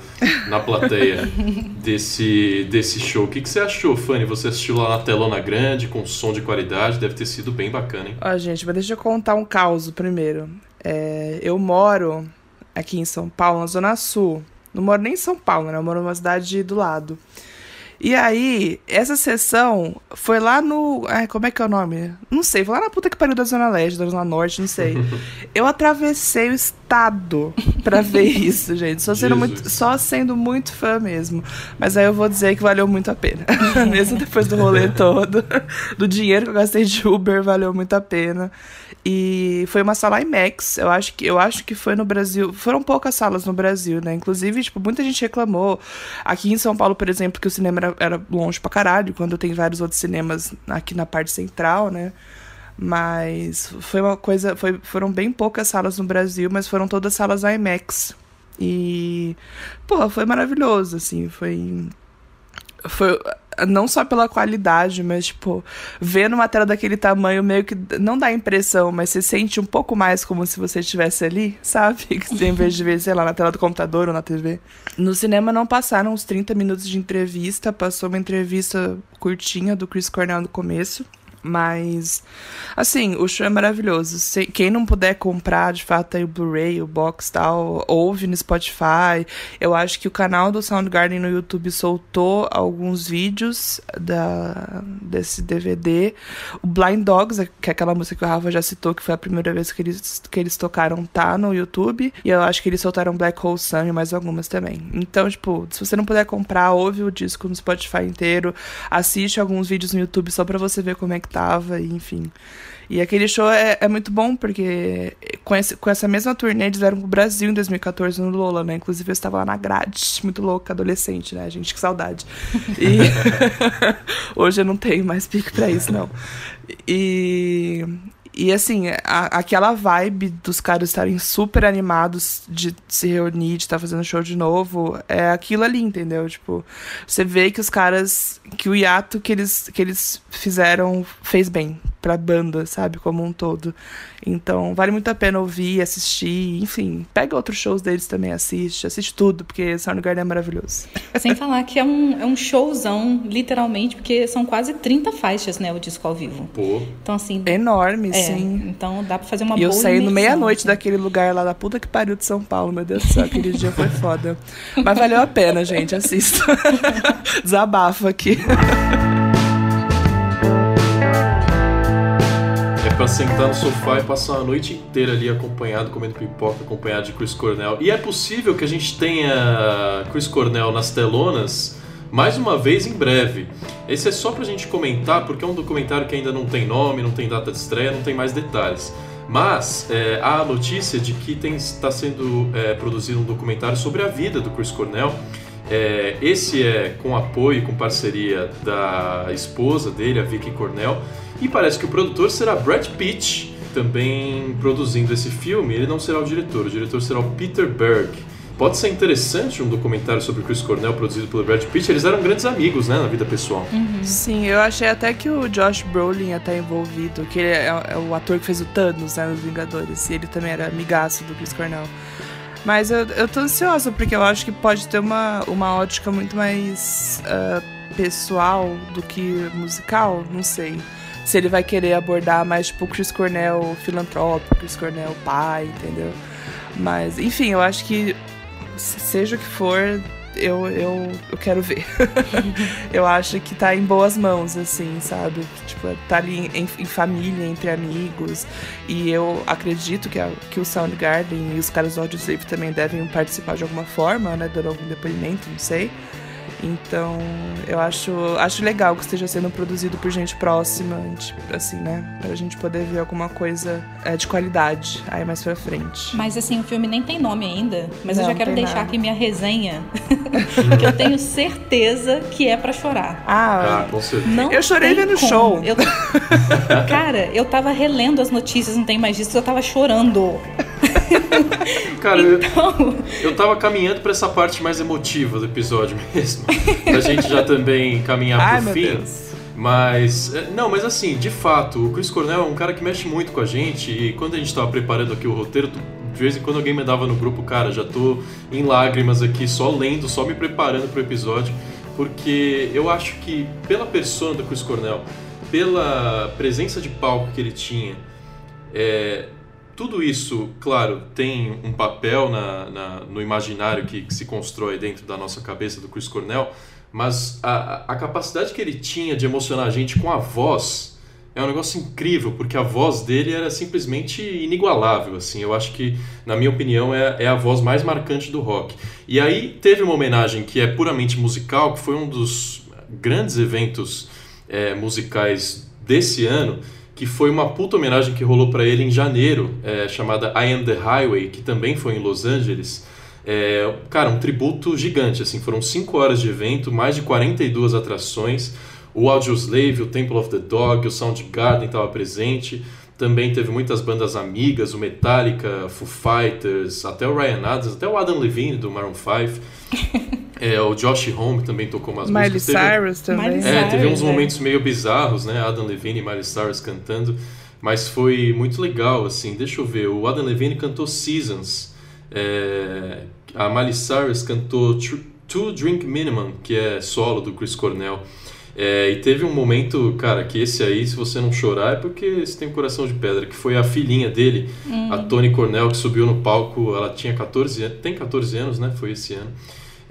na plateia desse, desse show. O que, que você achou, Fanny? Você assistiu lá na telona grande, com som de qualidade, deve ter sido bem bacana, hein? Ó, gente, mas deixa eu contar um caos primeiro. É, eu moro aqui em São Paulo, na Zona Sul. Não moro nem em São Paulo, né? Eu moro numa cidade do lado. E aí, essa sessão foi lá no. Ai, como é que é o nome? Não sei, foi lá na puta que pariu da Zona Leste, da Zona Norte, não sei. Eu atravessei o estado pra ver isso, gente. Só sendo, muito, só sendo muito fã mesmo. Mas aí eu vou dizer que valeu muito a pena. mesmo depois do rolê todo, do dinheiro que eu gastei de Uber, valeu muito a pena. E foi uma sala IMAX. Eu acho que eu acho que foi no Brasil. Foram poucas salas no Brasil, né? Inclusive, tipo, muita gente reclamou. Aqui em São Paulo, por exemplo, que o cinema era, era longe pra caralho, quando tem vários outros cinemas aqui na parte central, né? Mas foi uma coisa. Foi, foram bem poucas salas no Brasil, mas foram todas salas IMAX. E. Pô, foi maravilhoso, assim. Foi. Foi não só pela qualidade, mas, tipo, vendo uma tela daquele tamanho, meio que não dá impressão, mas você sente um pouco mais como se você estivesse ali, sabe? em vez de ver, sei lá, na tela do computador ou na TV. No cinema não passaram uns 30 minutos de entrevista, passou uma entrevista curtinha do Chris Cornell no começo. Mas, assim, o show é maravilhoso. Se, quem não puder comprar, de fato, aí o Blu-ray, o box tal, ouve no Spotify. Eu acho que o canal do Soundgarden no YouTube soltou alguns vídeos da, desse DVD. O Blind Dogs, que é aquela música que o Rafa já citou, que foi a primeira vez que eles, que eles tocaram, tá no YouTube. E eu acho que eles soltaram Black Hole Sun e mais algumas também. Então, tipo, se você não puder comprar, ouve o disco no Spotify inteiro, assiste alguns vídeos no YouTube só pra você ver como é que tava, enfim. E aquele show é, é muito bom, porque com, esse, com essa mesma turnê eles vieram pro Brasil em 2014 no Lola, né? Inclusive eu estava lá na grade, muito louca, adolescente, né? Gente, que saudade. E hoje eu não tenho mais pique pra isso, não. E, e assim, a, aquela vibe dos caras estarem super animados de se reunir, de estar tá fazendo show de novo, é aquilo ali, entendeu? Tipo, você vê que os caras. que o hiato que eles, que eles fizeram fez bem pra banda, sabe? Como um todo. Então, vale muito a pena ouvir, assistir, enfim. Pega outros shows deles também, assiste, assiste tudo, porque Soundgarden é maravilhoso. Sem falar que é um, é um showzão, literalmente, porque são quase 30 faixas, né, o disco ao vivo. Pô. Então, assim. Enorme, é, sim. Então dá pra fazer uma e boa. E eu saí no meia-noite assim. daquele lugar lá da puta que pariu de São Paulo, meu Deus do céu, aquele dia foi foda. Mas valeu a pena, gente, assista. Desabafa aqui. pra sentar no sofá e passar a noite inteira ali acompanhado, comendo pipoca, acompanhado de Chris Cornell. E é possível que a gente tenha Chris Cornell nas telonas mais uma vez em breve. Esse é só pra gente comentar, porque é um documentário que ainda não tem nome, não tem data de estreia, não tem mais detalhes. Mas é, há a notícia de que está sendo é, produzido um documentário sobre a vida do Chris Cornell. É, esse é com apoio com parceria da esposa dele, a Vicky Cornell. E parece que o produtor será Brad Pitt, também produzindo esse filme. Ele não será o diretor, o diretor será o Peter Berg. Pode ser interessante um documentário sobre Chris Cornell produzido pelo Brad Pitt. Eles eram grandes amigos, né, na vida pessoal. Uhum. Sim, eu achei até que o Josh Brolin ia estar envolvido, que ele é, é, o ator que fez o Thanos, né, nos Vingadores. E ele também era amigaço do Chris Cornell. Mas eu, eu tô ansiosa, porque eu acho que pode ter uma, uma ótica muito mais uh, pessoal do que musical, não sei se ele vai querer abordar mais, tipo, Chris Cornell filantrópico, Chris Cornell pai, entendeu? Mas, enfim, eu acho que seja o que for, eu, eu, eu quero ver. eu acho que tá em boas mãos, assim, sabe? Tipo, tá ali em, em família, entre amigos. E eu acredito que, a, que o Soundgarden e os caras do Audio Slave também devem participar de alguma forma, né? Dando algum depoimento, não sei. Então, eu acho, acho legal que esteja sendo produzido por gente próxima, tipo, assim, né? Pra gente poder ver alguma coisa é, de qualidade aí mais pra frente. Mas assim, o filme nem tem nome ainda, mas Não, eu já quero deixar nada. aqui minha resenha, que eu tenho certeza que é para chorar. Ah, ah com certeza. Não eu chorei vendo o show. Eu... Cara, eu tava relendo as notícias, não tem mais disso, eu tava chorando. Cara, então... eu, eu tava caminhando para essa parte mais emotiva do episódio mesmo. pra gente já também caminhar Ai, pro fim. Deus. Mas, é, não, mas assim, de fato, o Chris Cornell é um cara que mexe muito com a gente e quando a gente tava preparando aqui o roteiro, de vez em quando alguém me dava no grupo, cara, já tô em lágrimas aqui, só lendo, só me preparando pro episódio, porque eu acho que pela persona do Chris Cornell, pela presença de palco que ele tinha, é, tudo isso, claro, tem um papel na, na, no imaginário que, que, se constrói dentro da nossa cabeça do Chris Cornell, mas a, a capacidade que ele tinha de emocionar a gente com a voz é um negócio incrível, porque a voz dele era simplesmente inigualável. Assim, eu acho que, na minha opinião, é, é a voz mais marcante do rock. E aí teve uma homenagem que é puramente musical, que foi um dos grandes eventos é, musicais desse ano que foi uma puta homenagem que rolou para ele em janeiro, é, chamada I Am The Highway, que também foi em Los Angeles. É, cara, um tributo gigante, assim, foram 5 horas de evento, mais de 42 atrações, o Audioslave, o Temple of the Dog, o Soundgarden estava presente, também teve muitas bandas amigas, o Metallica, Foo Fighters, até o Ryan Adams, até o Adam Levine do Maroon 5. É, o Josh Homme também tocou umas Miley músicas. Miley Cyrus teve, também. Miley é, teve uns é. momentos meio bizarros, né? Adam Levine e Miley Cyrus cantando. Mas foi muito legal, assim. Deixa eu ver. O Adam Levine cantou Seasons. É, a Miley Cyrus cantou Two Drink Minimum, que é solo do Chris Cornell. É, e teve um momento, cara, que esse aí, se você não chorar, é porque você tem um coração de pedra, que foi a filhinha dele, hum. a Tony Cornell, que subiu no palco, ela tinha 14 anos, tem 14 anos, né? Foi esse ano.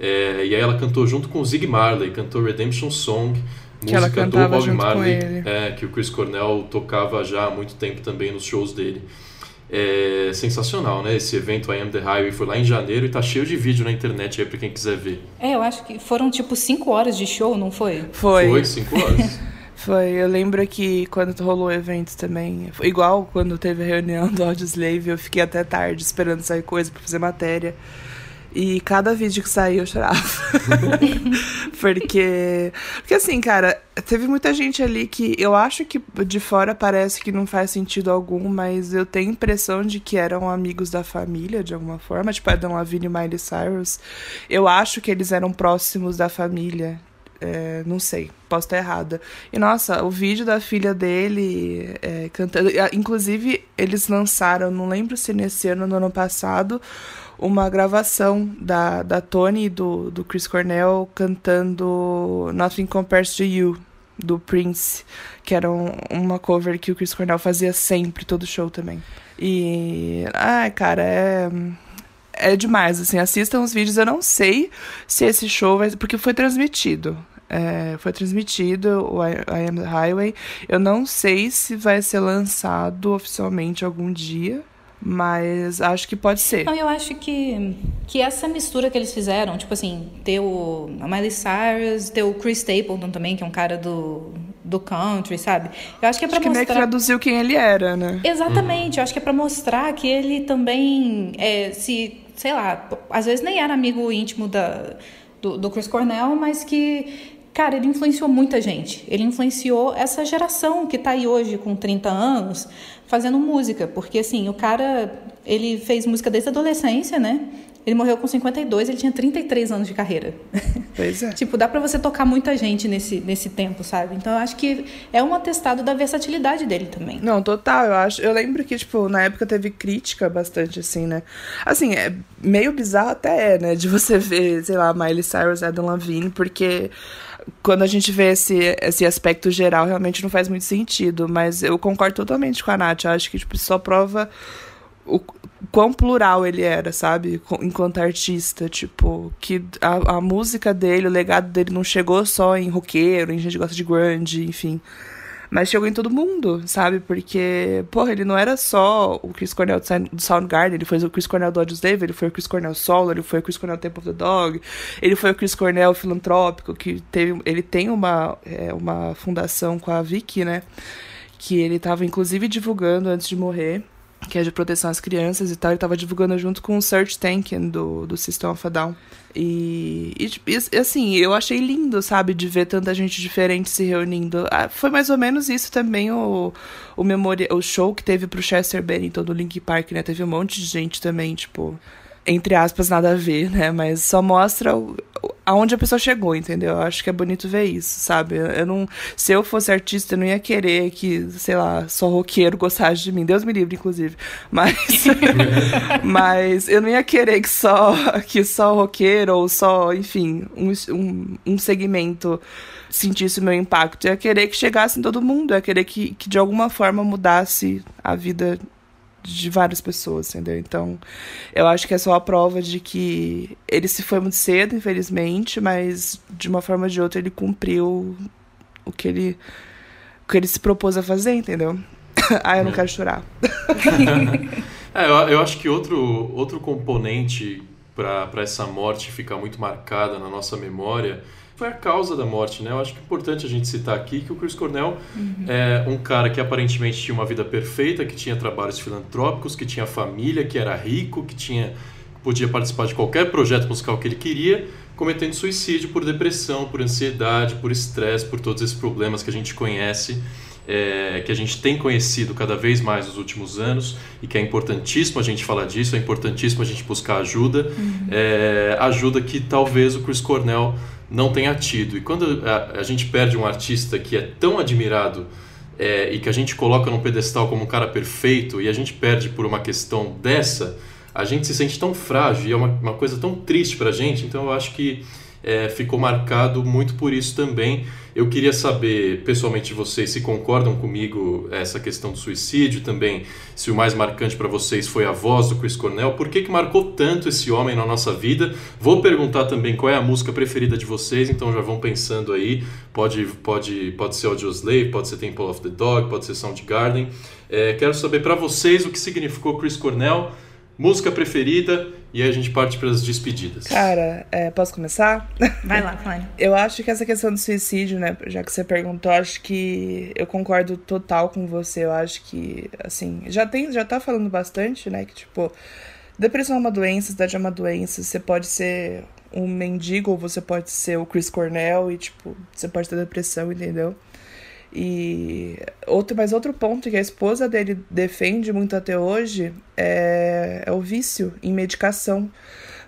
É, e aí ela cantou junto com o Zig Marley, cantou Redemption Song, que música do Bob Marley, é, que o Chris Cornell tocava já há muito tempo também nos shows dele. É sensacional, né? Esse evento I Am The Highway foi lá em janeiro e tá cheio de vídeo na internet aí pra quem quiser ver. É, eu acho que foram tipo 5 horas de show, não foi? Foi. Foi, 5 horas. Foi, eu lembro que quando rolou o evento também, igual quando teve a reunião do Audioslave, eu fiquei até tarde esperando sair coisa pra fazer matéria. E cada vídeo que saía eu chorava. porque. Porque assim, cara, teve muita gente ali que eu acho que de fora parece que não faz sentido algum, mas eu tenho a impressão de que eram amigos da família, de alguma forma. Tipo, Adam Lavigne e Miley Cyrus. Eu acho que eles eram próximos da família. É, não sei, posso estar errada. E nossa, o vídeo da filha dele é, cantando. Inclusive, eles lançaram, não lembro se nesse ano ou no ano passado uma gravação da, da Tony e do, do Chris Cornell cantando Nothing Compares to You, do Prince, que era um, uma cover que o Chris Cornell fazia sempre, todo show também. E. Ai, cara, é. É demais, assim, assistam os vídeos. Eu não sei se esse show vai. Porque foi transmitido. É, foi transmitido o I, I Am the Highway. Eu não sei se vai ser lançado oficialmente algum dia. Mas acho que pode ser. Não, eu acho que, que essa mistura que eles fizeram, tipo assim, ter o, a Miley Cyrus, ter o Chris Stapleton também, que é um cara do, do country, sabe? Eu acho que é pra acho mostrar... que meio que traduziu quem ele era, né? Exatamente, eu acho que é pra mostrar que ele também, é, se, sei lá, às vezes nem era amigo íntimo da, do, do Chris Cornell, mas que Cara, ele influenciou muita gente. Ele influenciou essa geração que está aí hoje com 30 anos fazendo música, porque assim, o cara, ele fez música desde a adolescência, né? Ele morreu com 52, ele tinha 33 anos de carreira. Pois é. tipo, dá para você tocar muita gente nesse, nesse tempo, sabe? Então eu acho que é um atestado da versatilidade dele também. Não, total, eu acho. Eu lembro que, tipo, na época teve crítica bastante, assim, né? Assim, é meio bizarro até é, né? De você ver, sei lá, Miley Cyrus, Adam Lavigne, porque quando a gente vê esse, esse aspecto geral, realmente não faz muito sentido. Mas eu concordo totalmente com a Nath. Eu acho que tipo, só prova o quão plural ele era, sabe? Enquanto artista, tipo, que a, a música dele, o legado dele não chegou só em roqueiro, em gente que gosta de grunge, enfim. Mas chegou em todo mundo, sabe? Porque, porra, ele não era só o Chris Cornell do Soundgarden, ele foi o Chris Cornell do Audioslave, ele foi o Chris Cornell solo, ele foi o Chris Cornell Temple of the Dog, ele foi o Chris Cornell filantrópico, que teve, ele tem uma, é, uma fundação com a Vicky, né? Que ele estava inclusive divulgando antes de morrer que é de proteção às crianças e tal, ele tava divulgando junto com o Search Tanking do, do System of a Down. E, e, assim, eu achei lindo, sabe, de ver tanta gente diferente se reunindo. Ah, foi mais ou menos isso também o, o, memoria, o show que teve pro Chester Bennington do Link Park, né? Teve um monte de gente também, tipo, entre aspas, nada a ver, né? Mas só mostra o, aonde a pessoa chegou, entendeu? Eu acho que é bonito ver isso, sabe? Eu não, se eu fosse artista, eu não ia querer que, sei lá, só roqueiro gostasse de mim. Deus me livre, inclusive. Mas, mas eu não ia querer que só que só roqueiro ou só, enfim, um, um, um segmento sentisse o meu impacto. Eu ia querer que chegasse em todo mundo. Eu ia querer que, que de alguma forma mudasse a vida de várias pessoas, entendeu? Então, eu acho que é só a prova de que ele se foi muito cedo, infelizmente, mas de uma forma ou de outra ele cumpriu o que ele, o que ele se propôs a fazer, entendeu? ah, eu não é. quero chorar. é, eu, eu acho que outro, outro componente para essa morte ficar muito marcada na nossa memória foi a causa da morte, né? Eu acho que é importante a gente citar aqui que o Chris Cornell uhum. é um cara que aparentemente tinha uma vida perfeita, que tinha trabalhos filantrópicos, que tinha família, que era rico, que tinha podia participar de qualquer projeto musical que ele queria, cometendo suicídio por depressão, por ansiedade, por estresse, por todos esses problemas que a gente conhece. É, que a gente tem conhecido cada vez mais nos últimos anos e que é importantíssimo a gente falar disso, é importantíssimo a gente buscar ajuda, uhum. é, ajuda que talvez o Chris Cornell não tenha tido. E quando a, a gente perde um artista que é tão admirado é, e que a gente coloca num pedestal como um cara perfeito e a gente perde por uma questão dessa, a gente se sente tão frágil e é uma, uma coisa tão triste para a gente. Então eu acho que é, ficou marcado muito por isso também. Eu queria saber, pessoalmente, de vocês se concordam comigo essa questão do suicídio também, se o mais marcante para vocês foi a voz do Chris Cornell, por que, que marcou tanto esse homem na nossa vida? Vou perguntar também qual é a música preferida de vocês, então já vão pensando aí. Pode, pode, pode ser Audioslave, pode ser Temple of the Dog, pode ser Soundgarden. É, quero saber para vocês o que significou Chris Cornell, música preferida e aí a gente parte para as despedidas. Cara, é, posso começar? Vai lá, Flávia. eu acho que essa questão do suicídio, né, já que você perguntou, acho que eu concordo total com você. Eu acho que, assim, já tem, já tá falando bastante, né, que tipo, depressão é uma doença, cidade é uma doença, você pode ser um mendigo ou você pode ser o Chris Cornell e, tipo, você pode ter depressão, entendeu? E outro, mas outro ponto que a esposa dele defende muito até hoje é, é o vício em medicação.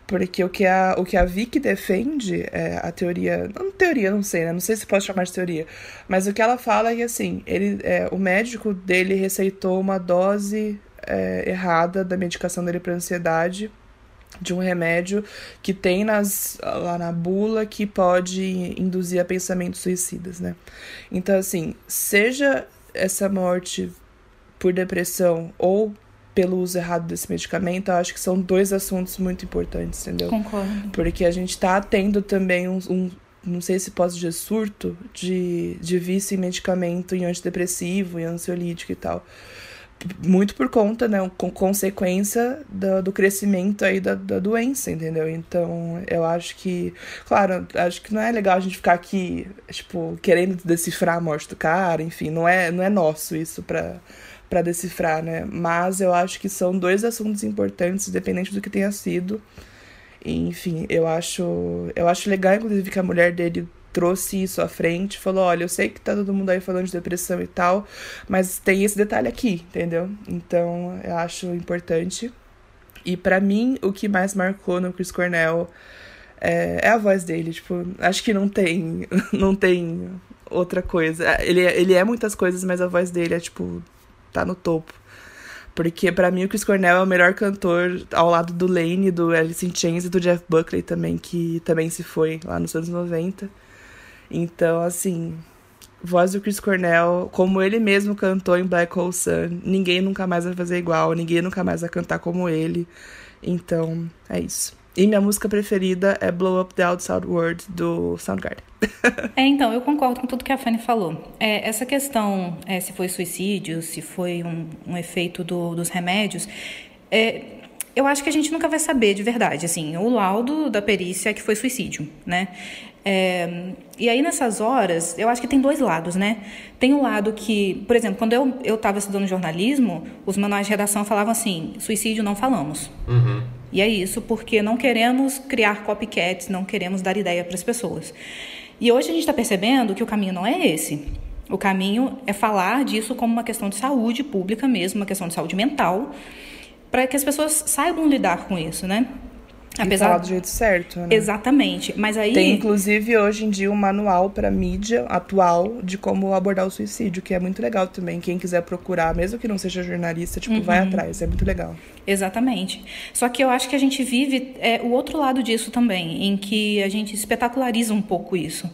Porque o que a, o que a Vicky defende, é a teoria. Não teoria, não sei, né? Não sei se pode chamar de teoria. Mas o que ela fala é que assim, ele, é, o médico dele receitou uma dose é, errada da medicação dele para ansiedade de um remédio que tem nas, lá na bula que pode induzir a pensamentos suicidas, né? Então, assim, seja essa morte por depressão ou pelo uso errado desse medicamento, eu acho que são dois assuntos muito importantes, entendeu? Concordo. Porque a gente tá tendo também um, um não sei se posso dizer surto, de, de vício em medicamento, em antidepressivo, em ansiolítico e tal muito por conta, né, com consequência do, do crescimento aí da, da doença, entendeu? Então, eu acho que, claro, acho que não é legal a gente ficar aqui, tipo, querendo decifrar a morte do cara, enfim, não é, não é nosso isso pra, pra decifrar, né? Mas eu acho que são dois assuntos importantes, independente do que tenha sido. E, enfim, eu acho, eu acho legal, inclusive, que a mulher dele trouxe isso à frente, falou: olha, eu sei que tá todo mundo aí falando de depressão e tal, mas tem esse detalhe aqui, entendeu? Então eu acho importante. E para mim, o que mais marcou no Chris Cornell é, é, a voz dele. Tipo, acho que não tem, não tem outra coisa. Ele, é, ele é muitas coisas, mas a voz dele é, tipo, tá no topo. Porque para mim o Chris Cornell é o melhor cantor ao lado do Lane, do Alice in Chains e do Jeff Buckley também, que também se foi lá nos anos 90. Então, assim, voz do Chris Cornell, como ele mesmo cantou em Black Hole Sun, ninguém nunca mais vai fazer igual, ninguém nunca mais vai cantar como ele. Então, é isso. E minha música preferida é Blow Up the Outside World do Soundgarden. é, então, eu concordo com tudo que a Fanny falou. É, essa questão, é, se foi suicídio, se foi um, um efeito do, dos remédios, é, eu acho que a gente nunca vai saber de verdade. Assim, o laudo da perícia é que foi suicídio, né? É, e aí, nessas horas, eu acho que tem dois lados, né? Tem o um lado que, por exemplo, quando eu estava estudando jornalismo, os manuais de redação falavam assim: suicídio não falamos. Uhum. E é isso, porque não queremos criar copycats, não queremos dar ideia para as pessoas. E hoje a gente está percebendo que o caminho não é esse. O caminho é falar disso como uma questão de saúde pública mesmo, uma questão de saúde mental, para que as pessoas saibam lidar com isso, né? Apesar... E falar do jeito certo, né? Exatamente. Mas aí. Tem, inclusive, hoje em dia, um manual para mídia atual de como abordar o suicídio, que é muito legal também. Quem quiser procurar, mesmo que não seja jornalista, tipo, uhum. vai atrás. É muito legal. Exatamente. Só que eu acho que a gente vive é, o outro lado disso também, em que a gente espetaculariza um pouco isso.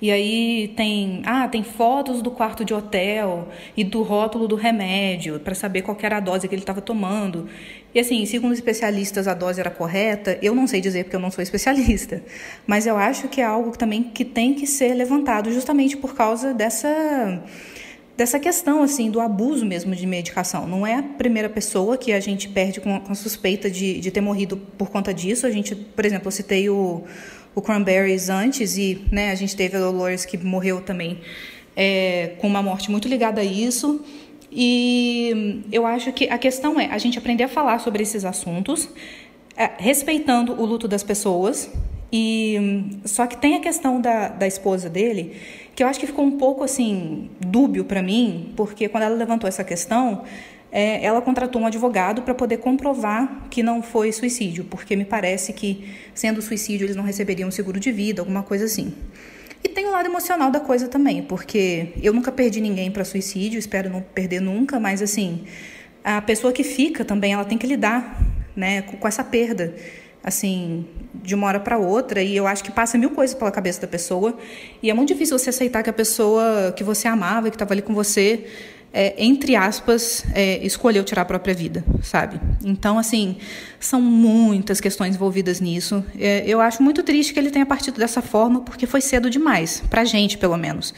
E aí tem, ah, tem fotos do quarto de hotel e do rótulo do remédio para saber qual era a dose que ele estava tomando. E assim, segundo especialistas, a dose era correta. Eu não sei dizer porque eu não sou especialista, mas eu acho que é algo também que tem que ser levantado justamente por causa dessa dessa questão assim do abuso mesmo de medicação. Não é a primeira pessoa que a gente perde com, a suspeita de, de ter morrido por conta disso. A gente, por exemplo, eu citei o, o Cranberries antes e né, a gente teve a Dolores que morreu também é, com uma morte muito ligada a isso. E eu acho que a questão é a gente aprender a falar sobre esses assuntos, é, respeitando o luto das pessoas. E só que tem a questão da, da esposa dele, que eu acho que ficou um pouco assim dúbio para mim, porque quando ela levantou essa questão, é, ela contratou um advogado para poder comprovar que não foi suicídio, porque me parece que sendo suicídio eles não receberiam seguro de vida, alguma coisa assim. E tem o lado emocional da coisa também, porque eu nunca perdi ninguém para suicídio, espero não perder nunca, mas assim, a pessoa que fica também, ela tem que lidar, né, com, essa perda, assim, de uma hora para outra, e eu acho que passa mil coisas pela cabeça da pessoa, e é muito difícil você aceitar que a pessoa que você amava, que estava ali com você, é, entre aspas, é, escolheu tirar a própria vida, sabe? Então, assim, são muitas questões envolvidas nisso. É, eu acho muito triste que ele tenha partido dessa forma, porque foi cedo demais, pra gente, pelo menos.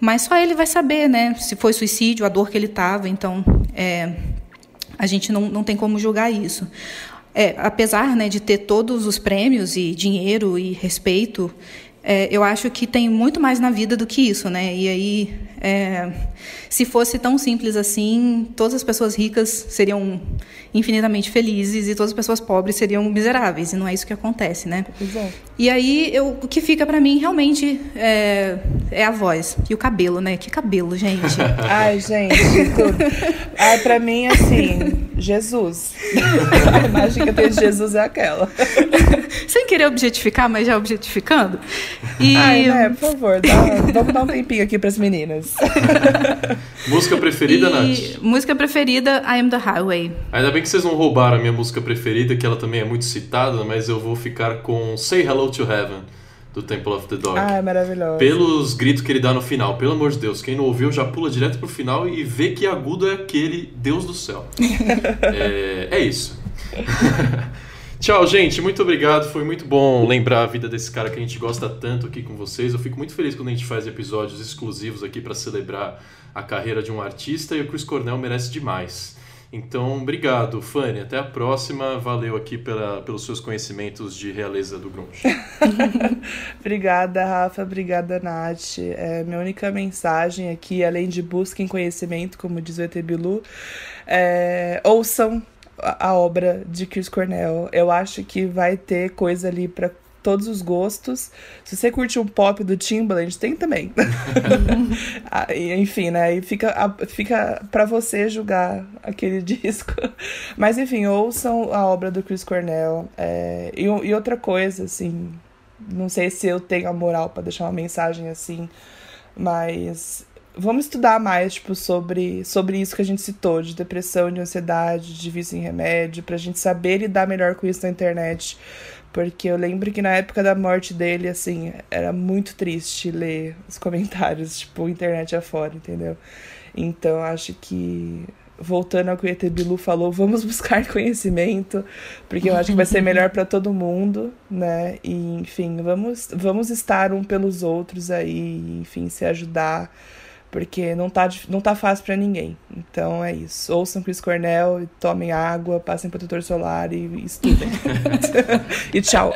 Mas só ele vai saber, né? Se foi suicídio, a dor que ele estava. Então, é, a gente não, não tem como julgar isso. É, apesar né, de ter todos os prêmios e dinheiro e respeito, é, eu acho que tem muito mais na vida do que isso, né? E aí, é, se fosse tão simples assim, todas as pessoas ricas seriam infinitamente felizes e todas as pessoas pobres seriam miseráveis. E não é isso que acontece, né? Exato. E aí, eu, o que fica para mim realmente é, é, a voz e o cabelo, né? Que cabelo, gente. Ai, gente. Ai, pra mim, assim, Jesus. A imagem que eu tenho de Jesus é aquela. Sem querer objetificar, mas já objetificando. E... Ai, né, por favor, dá, vamos dar um tempinho aqui pras meninas. música preferida, e... Nath? Música preferida, I Am The Highway. Ainda bem que vocês não roubaram a minha música preferida, que ela também é muito citada, mas eu vou ficar com Say Hello to Heaven do Temple of the Dog. Ah, é maravilhoso. Pelos gritos que ele dá no final. Pelo amor de Deus, quem não ouviu já pula direto pro final e vê que agudo é aquele Deus do céu. é, é isso. Tchau, gente. Muito obrigado. Foi muito bom lembrar a vida desse cara que a gente gosta tanto aqui com vocês. Eu fico muito feliz quando a gente faz episódios exclusivos aqui para celebrar a carreira de um artista e o Chris Cornell merece demais. Então, obrigado, Fanny. Até a próxima. Valeu aqui pela, pelos seus conhecimentos de realeza do grunge. Obrigada, Rafa. Obrigada, Nath. É, minha única mensagem aqui, além de busquem conhecimento, como diz o ET Bilu, é, ouçam a obra de Chris Cornell. Eu acho que vai ter coisa ali para todos os gostos. Se você curte um pop do Timbaland, tem também. Ah, enfim, né? E fica, fica para você julgar aquele disco. Mas enfim, ouçam a obra do Chris Cornell. É, e, e outra coisa, assim, não sei se eu tenho a moral para deixar uma mensagem assim, mas vamos estudar mais, tipo, sobre, sobre isso que a gente citou, de depressão, de ansiedade, de vício em remédio, pra gente saber lidar melhor com isso na internet. Porque eu lembro que na época da morte dele, assim, era muito triste ler os comentários, tipo, internet afora, entendeu? Então acho que voltando ao que o ET Bilu falou, vamos buscar conhecimento, porque eu acho que vai ser melhor para todo mundo, né? E, enfim, vamos, vamos estar um pelos outros aí, enfim, se ajudar porque não tá, não tá fácil para ninguém. Então é isso. Ouçam Chris Cornell, tomem água, passem protetor solar e, estudem. e tchau.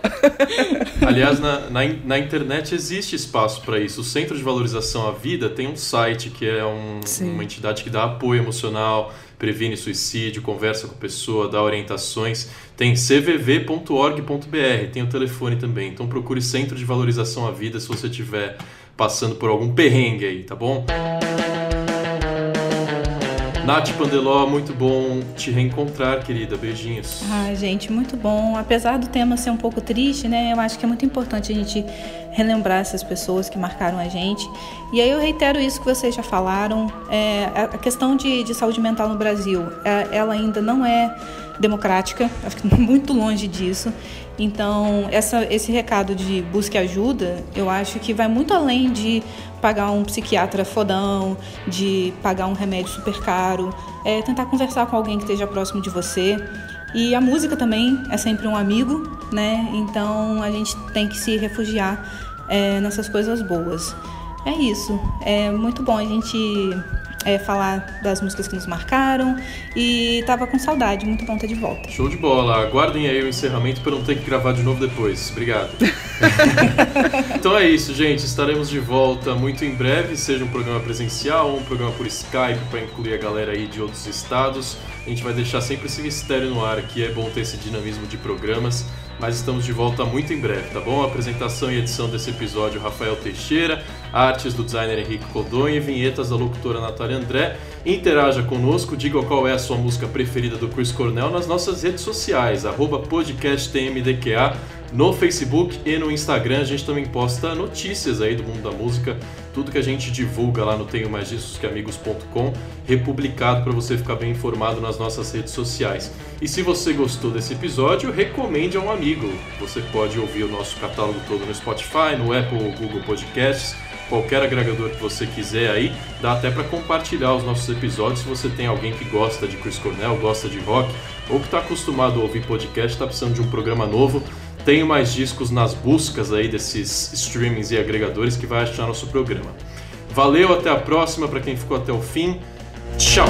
Aliás, na, na, na internet existe espaço para isso. O Centro de Valorização à Vida tem um site que é um, uma entidade que dá apoio emocional, previne suicídio, conversa com a pessoa, dá orientações. Tem cvv.org.br, tem o telefone também. Então procure Centro de Valorização à Vida se você tiver passando por algum perrengue aí, tá bom? Nath Pandeló, muito bom te reencontrar, querida. Beijinhos. Ah, gente, muito bom. Apesar do tema ser um pouco triste, né? Eu acho que é muito importante a gente relembrar essas pessoas que marcaram a gente. E aí eu reitero isso que vocês já falaram. É, a questão de, de saúde mental no Brasil, é, ela ainda não é democrática, acho que muito longe disso. Então, essa, esse recado de busque ajuda, eu acho que vai muito além de pagar um psiquiatra fodão, de pagar um remédio super caro, é tentar conversar com alguém que esteja próximo de você. E a música também é sempre um amigo, né? Então a gente tem que se refugiar é, nessas coisas boas. É isso. É muito bom a gente é, falar das músicas que nos marcaram e tava com saudade, muito bom ter de volta. Show de bola. Aguardem aí o encerramento para não ter que gravar de novo depois. Obrigado. então é isso, gente. Estaremos de volta muito em breve, seja um programa presencial ou um programa por Skype para incluir a galera aí de outros estados. A gente vai deixar sempre esse mistério no ar, que é bom ter esse dinamismo de programas mas estamos de volta muito em breve, tá bom? A apresentação e edição desse episódio, Rafael Teixeira, artes do designer Henrique Codonha e vinhetas da locutora Natália André. Interaja conosco, diga qual é a sua música preferida do Chris Cornell nas nossas redes sociais, podcasttmdqa, no Facebook e no Instagram. A gente também posta notícias aí do mundo da música, tudo que a gente divulga lá no tenho mais disso que amigos.com, republicado para você ficar bem informado nas nossas redes sociais. E se você gostou desse episódio, recomende a um amigo. Você pode ouvir o nosso catálogo todo no Spotify, no Apple ou Google Podcasts qualquer agregador que você quiser aí, dá até para compartilhar os nossos episódios se você tem alguém que gosta de Chris Cornell, gosta de rock, ou que está acostumado a ouvir podcast, está precisando de um programa novo. Tenho mais discos nas buscas aí desses streamings e agregadores que vai achar nosso programa. Valeu, até a próxima para quem ficou até o fim. Tchau!